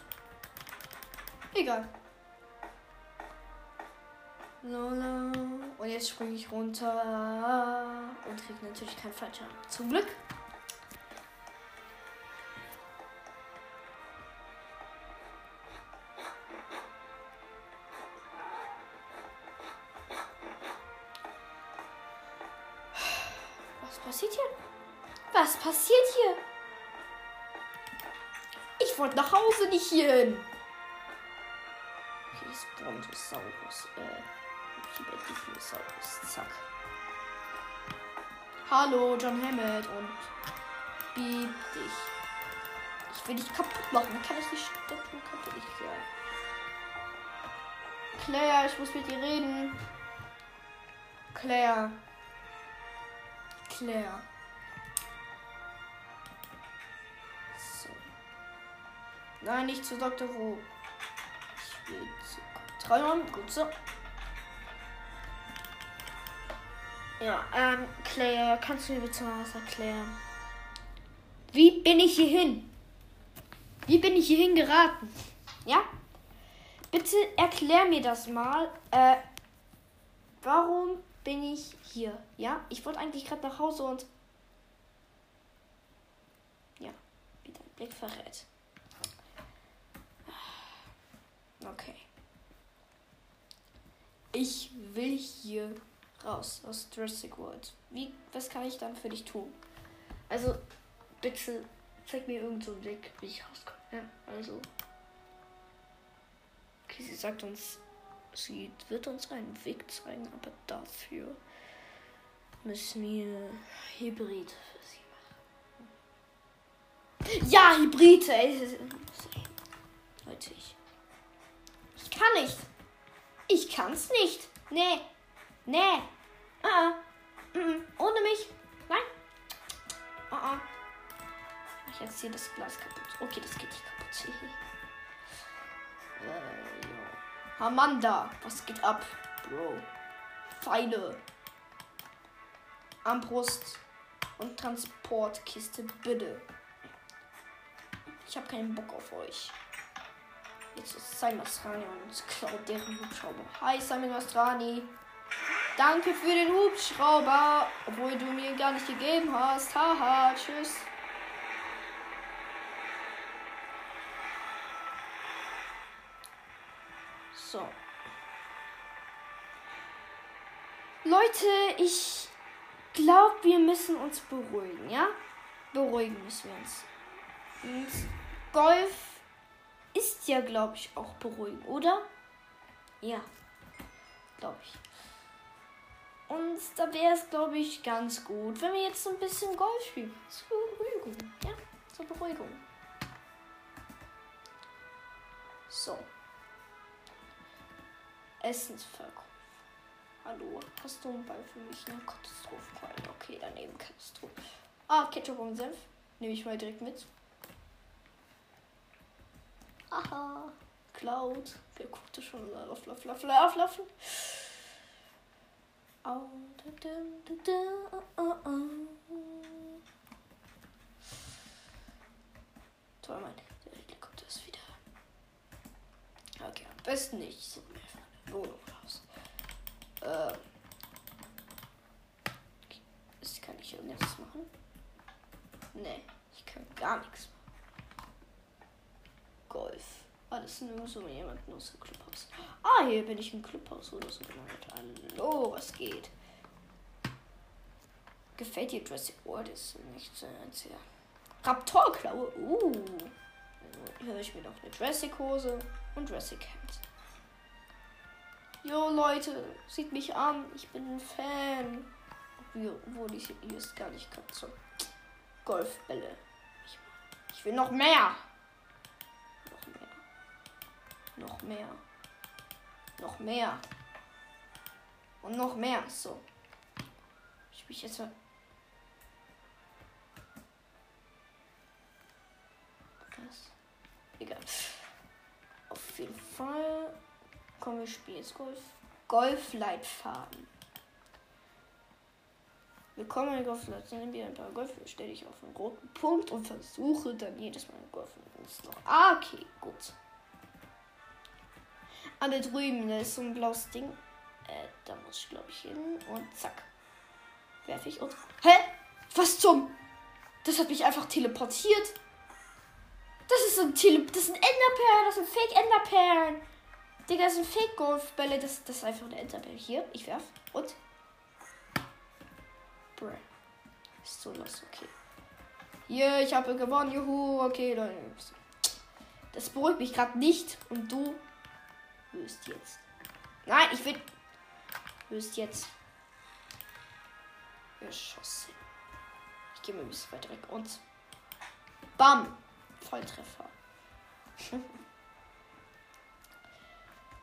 Egal. Lola. Und jetzt springe ich runter und kriege natürlich keinen Fallschirm. Zum Glück. Diplosaurus. Zack. Hallo, John Hammett und bieb dich. Ich will dich kaputt machen. Kann ich die Statue kaputt? Ich Claire. Claire, ich muss mit dir reden. Claire. Claire. So. Nein, nicht zu Dr. Wu. Ich will zu Kontrollraum. Gut so. Ja, ähm, Claire, kannst du mir bitte mal was erklären? Wie bin ich hier hin? Wie bin ich hierhin geraten? Ja? Bitte erklär mir das mal. Äh, warum bin ich hier? Ja? Ich wollte eigentlich gerade nach Hause und. Ja, wie dein Blick verrät. Okay. Ich will hier raus aus Jurassic World. Wie, was kann ich dann für dich tun? Also, bitte zeig mir irgendeinen so Weg, wie ich rauskomme. Ja, also. Okay, sie sagt uns, sie wird uns einen Weg zeigen, aber dafür müssen wir Hybrid für sie machen. Ja, Hybrid, ey. Leute, ich. Ich kann nicht. Ich kann's nicht. Nee. Nee. Uh -uh. Mm Ohne mich. Nein. Uh -uh. Ich jetzt hier das Glas kaputt. Okay, das geht nicht kaputt. äh, ja. Amanda, was geht ab, Bro? Pfeile. Armbrust und Transportkiste, bitte. Ich habe keinen Bock auf euch. Jetzt ist Simon Mastrani und klaut deren Hubschrauber. Hi Simon Mastrani. Danke für den Hubschrauber, obwohl du mir gar nicht gegeben hast. Haha, tschüss. So. Leute, ich glaube, wir müssen uns beruhigen, ja? Beruhigen müssen wir uns. Und Golf ist ja, glaube ich, auch beruhigend, oder? Ja, glaube ich. Und da wäre es, glaube ich, ganz gut, wenn wir jetzt ein bisschen Golf spielen. Zur Beruhigung, ja? Zur Beruhigung. So. Essensverkauf. Hallo, hast du einen Ball für mich? Ne? Katastrophenkeule. Okay, daneben Katastrophe. Ah, Ketchup und Senf. Nehme ich mal direkt mit. Aha. Cloud. Wer guckte schon lauf, lauf, lauf, lauf, laufen? Toll, mein der Helikopter ist wieder. Okay, am besten nicht. So mehr von der Wohnung raus. Äh. Kann ich irgendetwas machen? Nee, ich kann gar nichts machen. Golf. Alles nur so jemand nur so Clubhaus. Ah, hier bin ich im Clubhaus oder so genannt. Hallo, was geht? Gefällt dir Jurassic World? Ist nicht so sehr. Raptorklaue. Uh. Höre ich mir noch eine Jurassic Hose und Jurassic Hemd. Jo Leute, sieht mich an. Ich bin ein Fan. Obwohl ich hier ist gar nicht kann. So. Golfbälle. Ich will noch mehr. Noch mehr. Noch mehr. Und noch mehr. So. Ich mich jetzt mal. Was? Egal. Auf jeden Fall. Komm, wir spielen jetzt Golf. Golfleitfaden. Willkommen in Golfleitfaden. Nimm dir ein paar Golf, stelle dich auf einen roten Punkt und versuche dann jedes Mal Golf. Noch. Ah, okay, gut. Alle drüben, da ist so ein blaues Ding. Äh, da muss ich, glaube ich, hin. Und zack. Werfe ich und. Hä? Was zum? Das hat mich einfach teleportiert. Das ist ein Tele. Das sind Enderperlen. Das sind Fake Enderperlen. Digga, das sind Fake Golfbälle. Das, das ist einfach eine Enderperle. Hier, ich werf. Und. Bruh. Ist so los, okay. Hier, ich habe gewonnen, juhu, okay, Leute. Das beruhigt mich gerade nicht und du wirst jetzt. Nein, ich will. Wirst jetzt. Geschossen. Ich gehe mal ein bisschen weiter weg und. Bam! Volltreffer.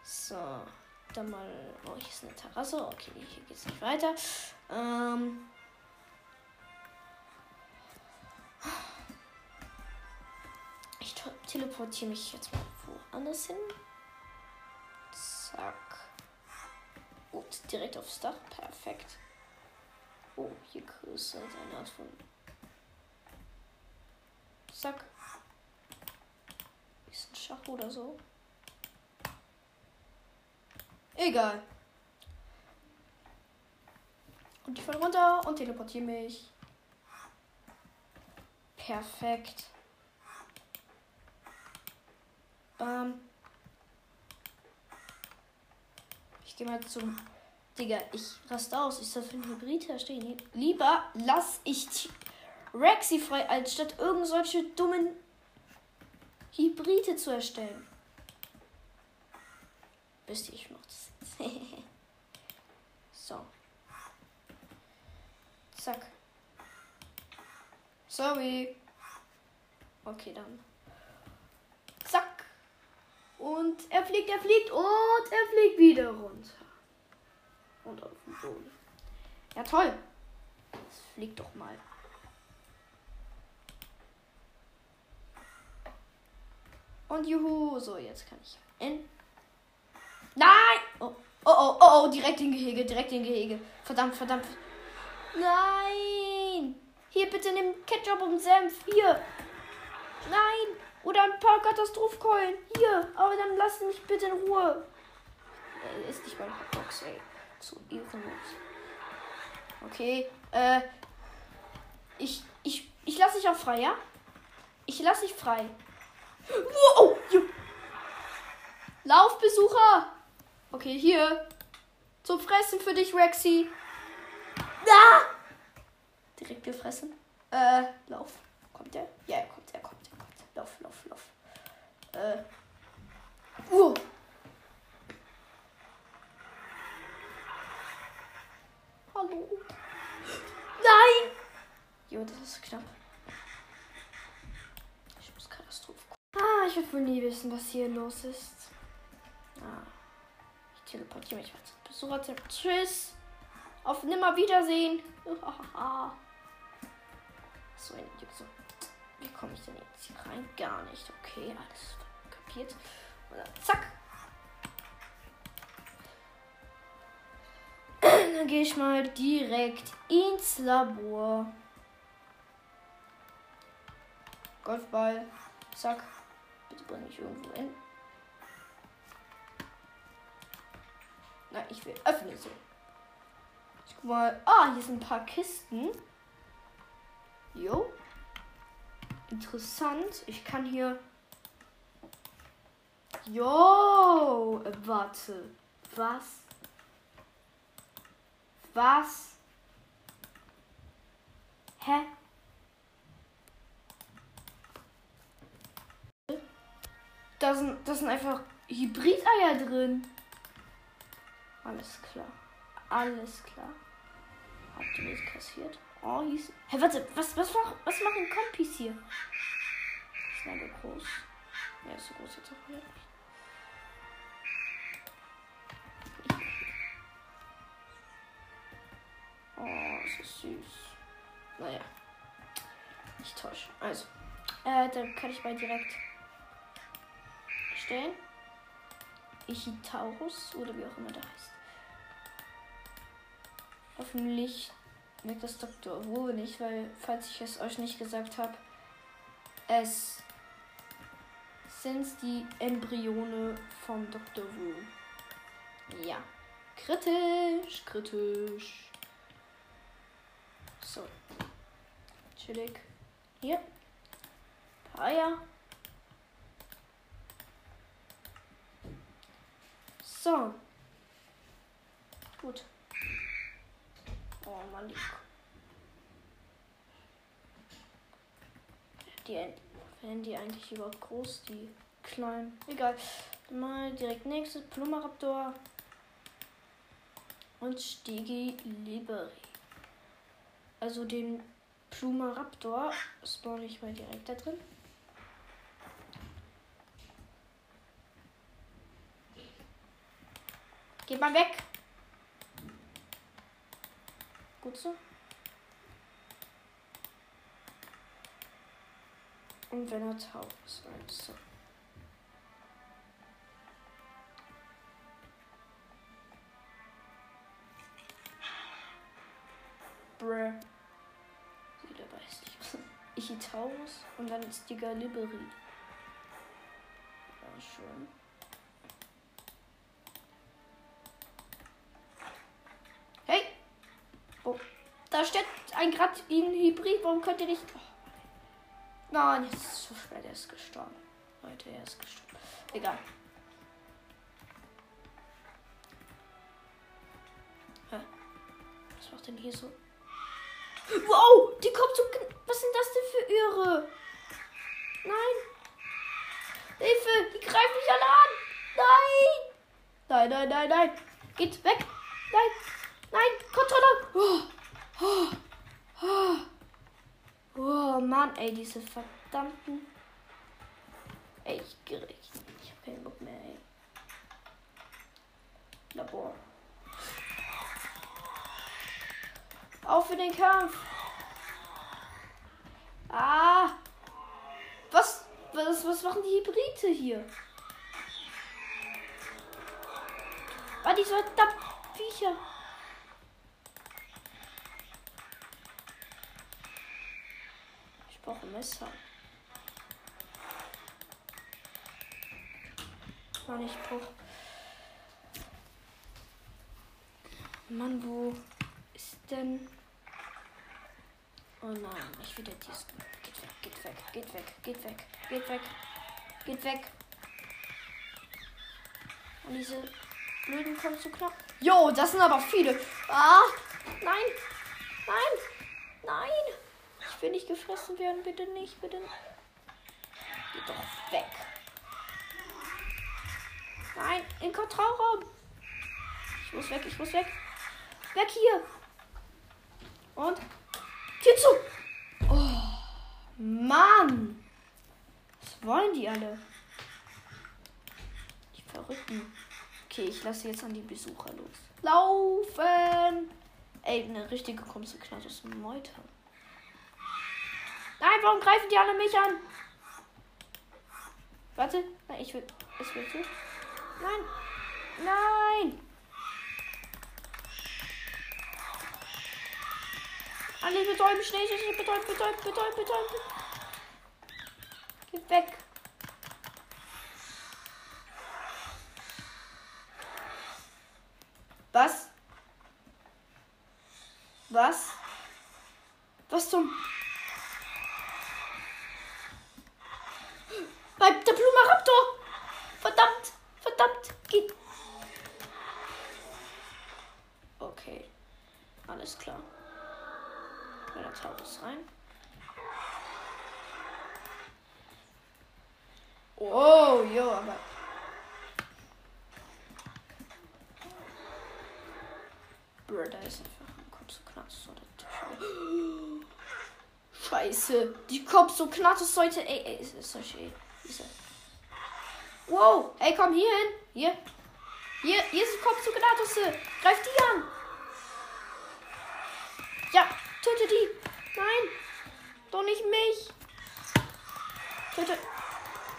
so. Dann mal. Oh, hier ist eine Terrasse. Okay, hier geht es nicht weiter. Ähm. Ich teleportiere mich jetzt mal woanders hin. Zack. Gut, direkt aufs Dach. Perfekt. Oh, hier ist eine Art von. Zack. Ist ein Schach oder so. Egal. Und ich falle runter und teleportiere mich. Perfekt. Ähm. Ich gehe mal zum. Digga, ich raste aus. Ich soll für Hybrid herstellen. Lieber lass ich Rexy frei, als statt irgend solche dummen Hybride zu erstellen. Wisst ihr, ich mach das so. Zack. Sorry. Okay, dann. Und er fliegt, er fliegt und er fliegt wieder runter. Und auf den Boden. Ja, toll. Jetzt fliegt doch mal. Und juhu. So, jetzt kann ich in. Nein! Oh, oh, oh, oh, oh, direkt in Gehege, direkt in Gehege. Verdammt, verdammt. Nein! Hier, bitte nimm Ketchup und Senf. Hier. Nein! Oder ein paar Katastrophenkeulen. Hier. Aber dann lass mich bitte in Ruhe. Äh, ist nicht mein Hotbox, ey. Zu ehrenlos. Okay. Äh. Ich, ich, ich lasse dich auch frei, ja? Ich lasse dich frei. Wow! Laufbesucher! Okay, hier. Zum Fressen für dich, Rexy. Ah! Direkt gefressen. Äh, lauf. Kommt der? Ja, er kommt, er kommt, er kommt. Lauf, lauf, lauf. Äh. Uh. Hallo. Nein! Jo, das ist knapp. Ich muss Katastrophe. Ah, ich will wohl nie wissen, was hier los ist. Ah. Ich teleportiere mich als Besucher. Tschüss. Auf Nimmerwiedersehen. so. Wie komme ich denn jetzt hier rein? Gar nicht. Okay, alles kapiert. Und dann zack. Dann gehe ich mal direkt ins Labor. Golfball. Zack. Bitte bring mich irgendwo hin. Nein, ich will öffnen so. Ich guck mal. Ah, hier sind ein paar Kisten. Jo. Interessant. Ich kann hier. Jo. Warte. Was? Was? Hä? Da sind, da sind einfach Hybrideier drin. Alles klar. Alles klar. Habt ihr das kassiert? Oh, hieß. Hä, hey, warte, was, was, was, was machen Kompis hier? Ist leider groß. Ja, ist so groß jetzt auch wieder Oh, es ist süß. Naja. Ich täusche. Also. Äh, dann kann ich mal direkt stellen. Ichitaurus oder wie auch immer der heißt. Hoffentlich merkt das Dr. Wu nicht, weil, falls ich es euch nicht gesagt habe, es sind die Embryone vom Dr. Wu. Ja. Kritisch, kritisch. So. Chillig. Hier. Eier. So. Gut. Oh Mann, die die werden die eigentlich überhaupt groß, die kleinen? Egal. Mal direkt nächstes Plumaraptor und Stigi Liberi. Also den Plumaraptor spawn ich mal direkt da drin. Geh mal weg. Gut so. Und wenn er taub ist, also. Brr. Wieder weiß nicht. Ichitaurus und dann ist die Galiberie. Ja, schon. Hey! Oh, da steht ein Grad in Hybrid. Warum könnt ihr nicht. Oh. Nein, jetzt ist es zu spät. Er ist gestorben. Leute, er ist gestorben. Egal. Hä? Was macht denn hier so? Wow, die kommt so. Was sind das denn für Irre? Nein. Hilfe, die greifen mich alle an. Nein. Nein, nein, nein, nein. Geht weg. Nein. Nein, Kontrolle. Oh, oh, oh. oh Mann, ey, diese verdammten. Ey, ich geregt. Ich hab keinen Bock mehr, ey. Labor. Auf für den Kampf. Ah. Was, was, was machen die Hybride hier? Ah, diese verdammten Viecher. Ich brauche ein Messer. Mann, ich brauche. Mann, wo ist denn. Oh nein, nicht wieder dies. Geht weg, geht weg, geht weg, geht weg, geht weg, geht weg. Und diese blöden kommen zu knapp. Jo, das sind aber viele. Ah, nein, nein, nein. Ich will nicht gefressen werden, bitte nicht, bitte. Geht doch weg. Nein, in Kontrollraum. Ich muss weg, ich muss weg. Weg hier. Und Zu. Oh, Mann. Was wollen die alle? Die Verrückten. Okay, ich lasse jetzt an die Besucher los. Laufen. Ey, eine richtige aus dem Meuter. Nein, warum greifen die alle mich an? Warte, nein, ich will. Es will zu. Nein. Nein. Alle betäuben, schnell, schnell, betäuben, betäuben, betäuben, betäuben. Geh weg. Was? Was? Was zum... Bei der Plumaraptor! Verdammt! Verdammt! Geht! Okay. Alles klar. Bei der Taurus rein. Oh, jo, aber. Bro, da ist einfach ein Kopf so knapp. So, Scheiße. Die Kopf so ist heute. Ey, ey, ist, ist solche. Ist wow, ey, komm hier hin. Hier. Hier, hier ist Kopf so knapp. Greif die an. Ja, töte die. Nein. Doch nicht mich. Töte.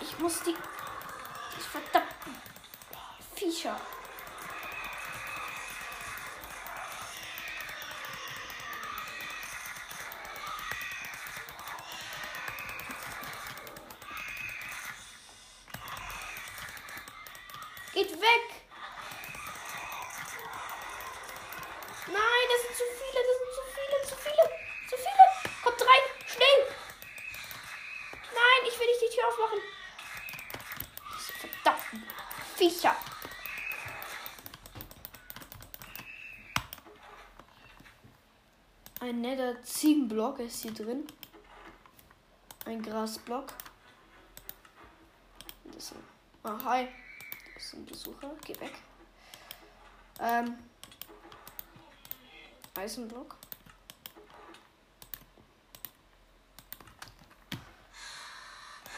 Ich muss die. Die verdammten Viecher. Ziegenblock ist hier drin. Ein Grasblock. Das ein. Ah, hi. Das ein Besucher. Geh weg. Ähm. Eisenblock.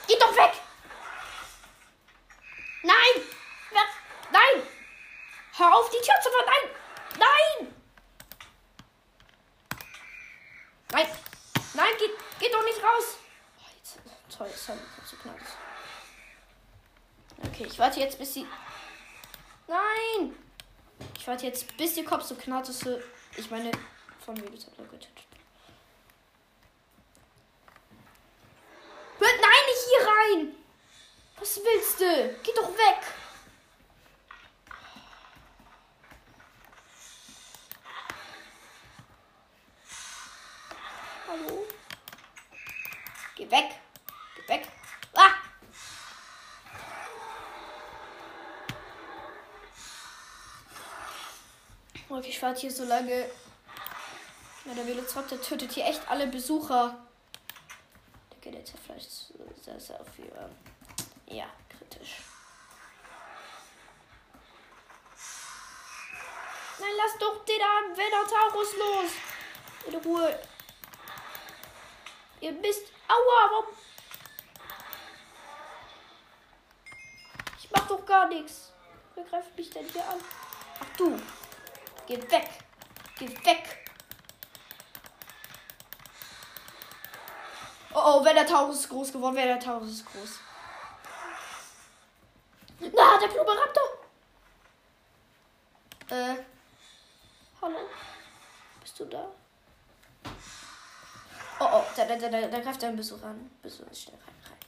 Geh doch weg! Nein! Wer? Nein! Hör auf, die Tür zu ver... Nein! Nein! Nein! Nein, geht, geht doch nicht raus! Oh, jetzt, toll, das hat so knapp. Okay, ich warte jetzt, bis sie... Nein! Ich warte jetzt, bis die Kopf so knarrt ist. Ich meine, von mir getötet. Nein, nicht hier rein! Was willst du? Geh doch weg! Hallo? Geh weg! Geh weg! Ah! Okay, ich warte hier so lange. Ja, der Velociraptor tötet hier echt alle Besucher. Der geht jetzt ja vielleicht sehr, sehr viel. Ähm, ja, kritisch. Nein, lass doch den armen Venatorus los. In Ruhe. Ihr bist. Aua, warum? Ich mach doch gar nichts. Wer greift mich denn hier an? Ach du. Geh weg. Geh weg. Oh, oh, wenn der Taurus ist groß geworden, wenn der Taurus ist groß. Na, der Plumeraptor. Äh. Hallo. Bist du da? Oh, oh, da, da, da, da, da greift er ein bisschen ran. Bisschen schnell rein, rein.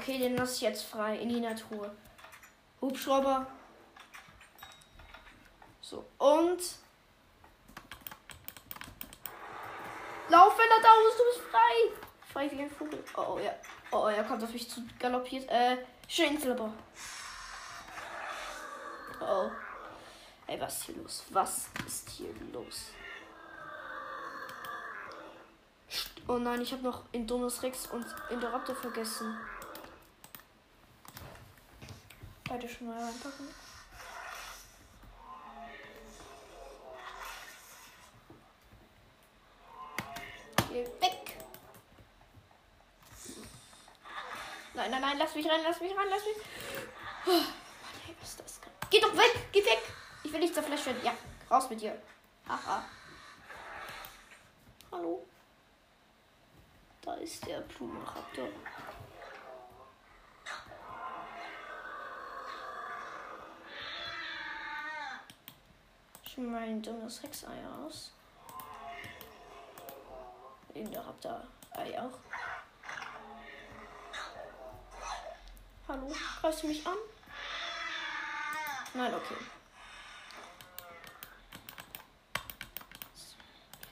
Okay, den lasse ich jetzt frei in die Natur. Hubschrauber. So, und. Lauf, wenn er da ist, du bist frei. Frei wie ein Vogel. Oh, oh, ja. Oh, oh, er kommt auf mich zu galoppiert. Äh, Schönsilber. Oh, oh. Ey, was ist hier los? Was ist hier los? Oh nein, ich habe noch Indonus Rex und Indoraptor vergessen. Beide schon mal reinpacken. Geh weg. Nein, nein, nein, lass mich rein, lass mich rein, lass mich. Oh, Mann, ist das? Geh doch weg, geh weg. Ich will nicht zerfleischt werden. Ja, raus mit dir. Haha. Hallo. Da ist der Blumenraptor. Schon mal ein dummes Hexei aus. Der Raptor Ei auch. Hallo, greifst du mich an? Nein, okay.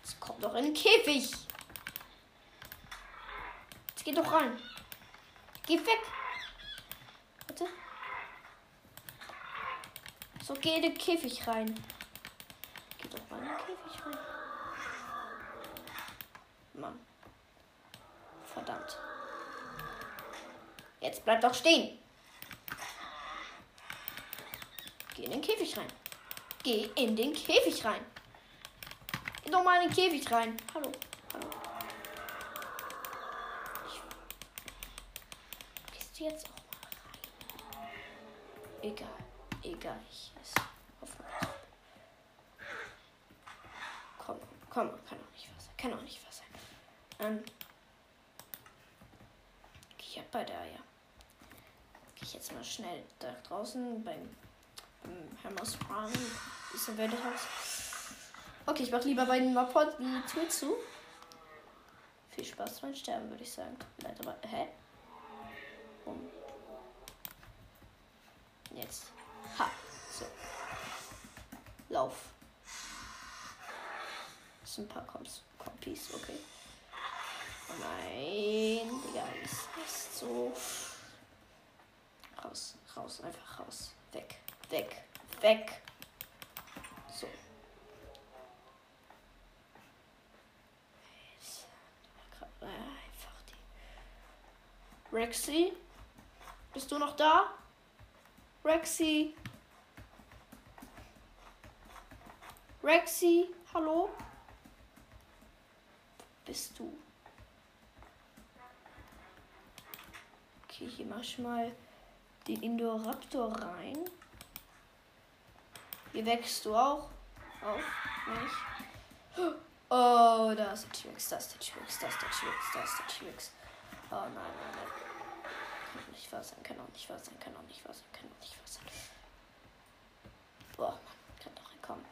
Jetzt kommt doch in den Käfig. Jetzt geh doch rein. Geh weg. Warte. So, geh in den Käfig rein. Käfig rein. Mann. Verdammt. Jetzt bleib doch stehen. Geh in den Käfig rein. Geh in den Käfig rein. Geh doch mal in den Käfig rein. Hallo. Hallo. Ich... Gehst du jetzt auch mal rein? Egal. Egal. Ich es. Hoffentlich. Komm, kann auch nicht wahr sein. Kann auch nicht wahr sein. Ähm. Ich hab bei der, ja. Gehe ich jetzt mal schnell da draußen beim, beim Hammers Farm. Ist ein Wetterhaus. Okay, ich mach lieber bei den Mapod die Tür zu. Viel Spaß beim Sterben, würde ich sagen. Leid, aber. Hä? Um. Jetzt. Ein paar Kompis, okay. Nein, Digga, ist nicht so. Raus, raus, einfach raus. Weg, weg, weg. So. Einfach die. Rexy? Bist du noch da? Rexy? Rexy, hallo? Bist du? Okay, hier mach ich mal den Indoraptor rein. Hier wächst du auch. Auf, nicht. Oh, da ist der T-Rex, da ist der T-Rex, da ist der T-Rex, da ist der T-Rex. Oh nein, nein, nein. Kann nicht wahr sein, kann auch nicht wahr sein, kann auch nicht wahr sein, kann auch nicht wahr sein. Boah, man kann doch entkommen.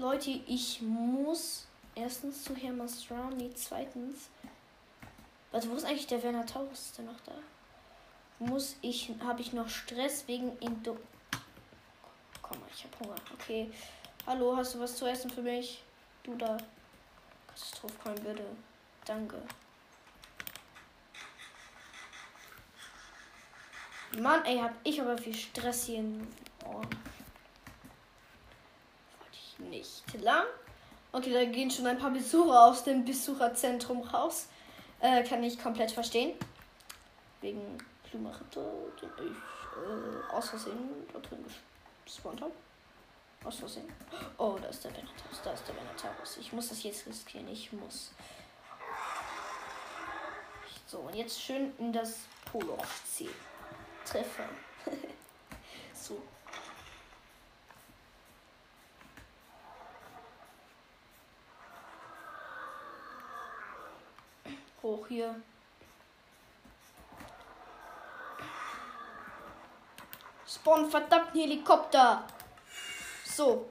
Leute, ich muss erstens zu Herr Mastrani, zweitens. Also wo ist eigentlich der Werner Taurus? Ist der noch da? Muss ich, habe ich noch Stress wegen Indo. Komm mal, ich habe Hunger. Okay. Hallo, hast du was zu essen für mich? Du da. Katastrophencoin, bitte. Danke. Mann, ey, hab ich aber viel Stress hier in Ohren. Nicht lang. Okay, da gehen schon ein paar Besucher aus dem Besucherzentrum raus. Äh, kann ich komplett verstehen. Wegen Plumaritte, den ich äh, aus Versehen da drin gespawnt habe. Aus Versehen. Oh, da ist der Venatorus. Da ist der Venatorus. Ich muss das jetzt riskieren. Ich muss. So, und jetzt schön in das Poloch ziehen. Treffer. so. Hoch hier. Spawn verdammten Helikopter. So.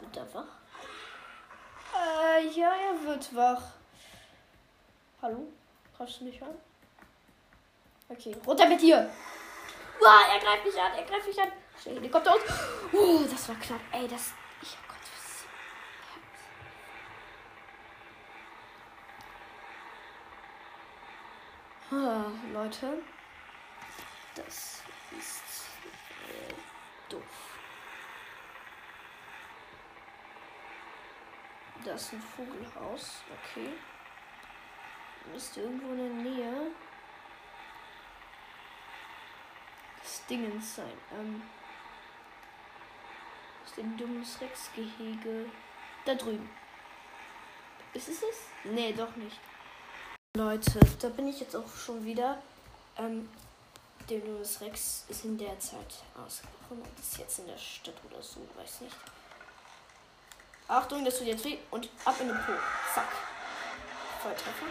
Wird er wach? Äh, ja, er wird wach. Hallo? Kannst du mich an? Okay, runter mit dir! Uah, er greift mich an, er greift mich an. Helikopter aus. Uh, das war knapp. Ey, das. Ich hab Gott, was. Ah, Leute. Das ist äh, doof. Das ist ein Vogelhaus. Okay. Müsste irgendwo in der Nähe des Dingens sein. Ähm, aus dem dummes Rex-Gehege. Da drüben. Ist es es? Nee, doch nicht. Leute, da bin ich jetzt auch schon wieder. Ähm, der Louis Rex ist in der Zeit ausgebrochen und ist jetzt in der Stadt oder so, weiß nicht. Achtung, das tut jetzt weh und ab in den Po. Zack. Volltreffer.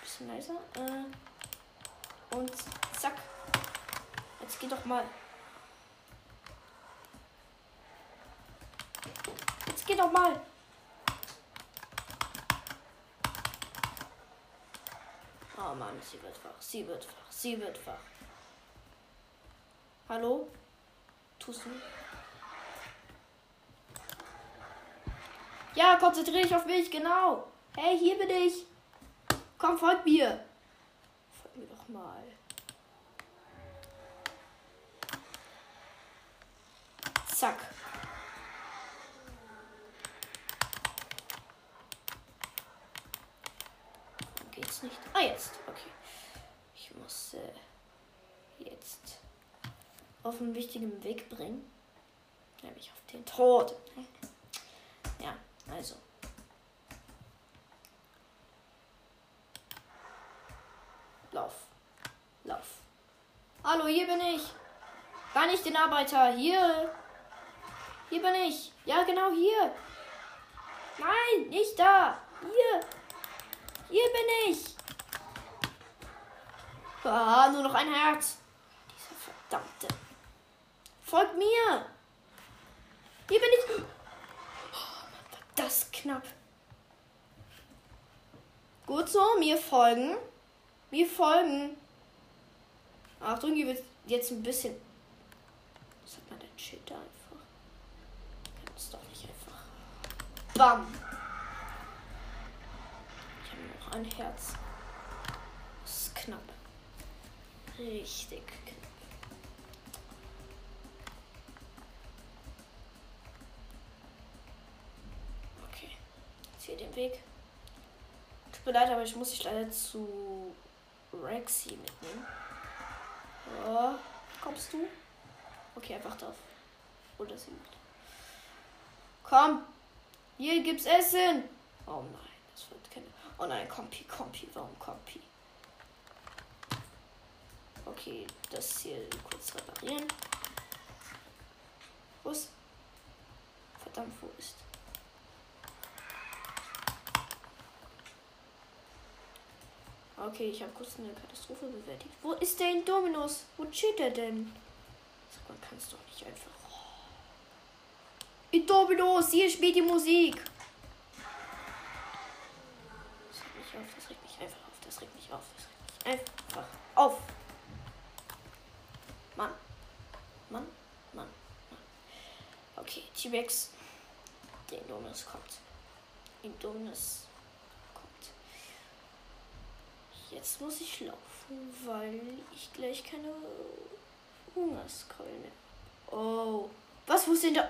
Bisschen leiser. Äh, und zack. Jetzt geht doch mal. Jetzt geht doch mal. Oh Mann, sie wird wach, sie wird wach, sie wird wach. Hallo? Tust du? Ja, konzentriere dich auf mich, genau. Hey, hier bin ich. Komm, folg mir. Folg mir doch mal. Zack. Nicht? Ah, jetzt. Okay. Ich muss äh, jetzt auf einen wichtigen Weg bringen. Nämlich auf den Tod. Ja, also. Lauf. Lauf. Hallo, hier bin ich. Gar nicht den Arbeiter. Hier. Hier bin ich. Ja, genau hier. Nein, nicht da. Hier. Hier bin ich. Ah, nur noch ein Herz. Dieser verdammte. Folgt mir. Hier bin ich. Oh, Mann, das knapp. Gut so, mir folgen. Mir folgen. Achtung, hier wird jetzt ein bisschen. Was hat man denn Shit da einfach? Kann es doch nicht einfach. Bam! Ein Herz. Das ist knapp. Richtig knapp. Okay. Jetzt hier den Weg. Tut mir leid, aber ich muss dich leider zu Rexy mitnehmen. Ja, kommst du? Okay, einfach drauf. Oder sie nicht. Komm! Hier gibt's Essen! Oh nein. Oh nein, Kompi, Kompi, warum Kompi? Okay, das hier kurz reparieren. Wo ist. Verdammt, wo ist. Okay, ich habe kurz eine Katastrophe bewältigt. Wo ist der Dominus? Wo steht der denn? Sag mal, kannst doch nicht einfach. In Dominus, hier spielt die Musik. Einfach auf. Mann. Mann, Mann, Mann. Okay, T-Rex. Der Indominus kommt. Indominus kommt. Jetzt muss ich laufen, weil ich gleich keine Hungerskeulen. Oh. Was, wo ist denn da?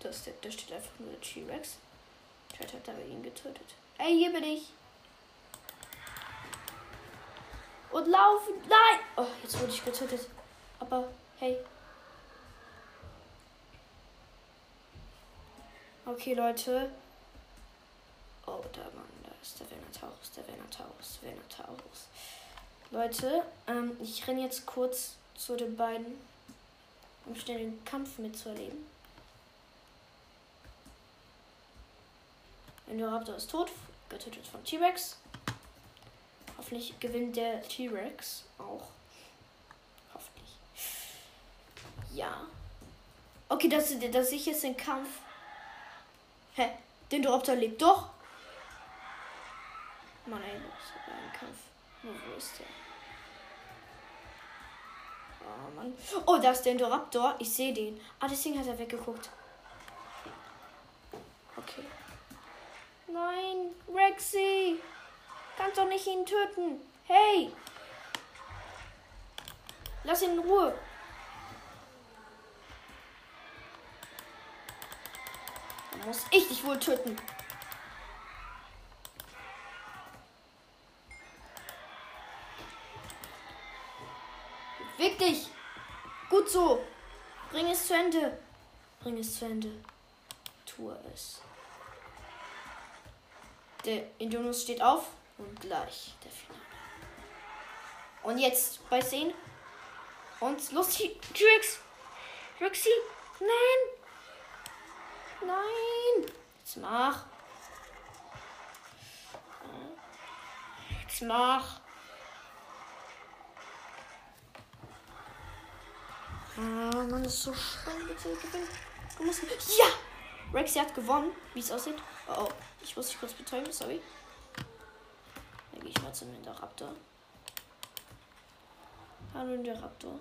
Da steht einfach nur der T-Rex. Chat hat aber ihn getötet. Ey, hier bin ich. Und laufen. Nein! Oh, jetzt wurde ich getötet. Aber hey. Okay, Leute. Oh, da Mann, da ist der Venatorus, der Venatorus, Venatorus. Leute, ähm, ich renne jetzt kurz zu den beiden, um schnell den Kampf mitzuerleben. Indoraptor ist tot, getötet von T-Rex. Hoffentlich gewinnt der T-Rex auch. Hoffentlich. Ja. Okay, das, das ich jetzt den Kampf. Hä? Den Indoraptor lebt doch. Mann, ey, das ist aber ein Kampf. Nur wo ist der? Oh, Mann. Oh, da ist der Indoraptor. Ich sehe den. Ah, deswegen hat er weggeguckt. Okay. Nein, Rexy. Kannst doch nicht ihn töten. Hey. Lass ihn in Ruhe. Dann muss ich dich wohl töten. Beweg dich. Gut so. Bring es zu Ende. Bring es zu Ende. Tue es. Der Indonus steht auf und gleich der Finale. Und jetzt bei 10. Und los, Trix. Trixie. Nein. Nein. Jetzt mach. Jetzt mach. Ah, Mann, ist so musst. Ja! Rexy hat gewonnen, wie es aussieht. Oh, oh. Ich muss dich kurz betäuben, sorry. Gehe ich mal zum Interraptor. Hallo Interraptor.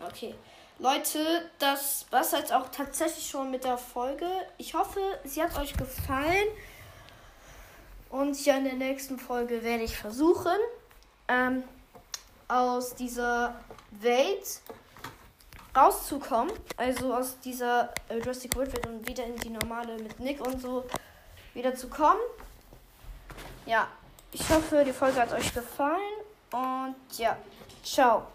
Okay. Leute, das war's jetzt auch tatsächlich schon mit der Folge. Ich hoffe, sie hat euch gefallen. Und ja, in der nächsten Folge werde ich versuchen, ähm, aus dieser Welt rauszukommen. Also aus dieser äh, Jurassic World Welt und wieder in die normale mit Nick und so wieder zu kommen. Ja, ich hoffe, die Folge hat euch gefallen und ja, ciao.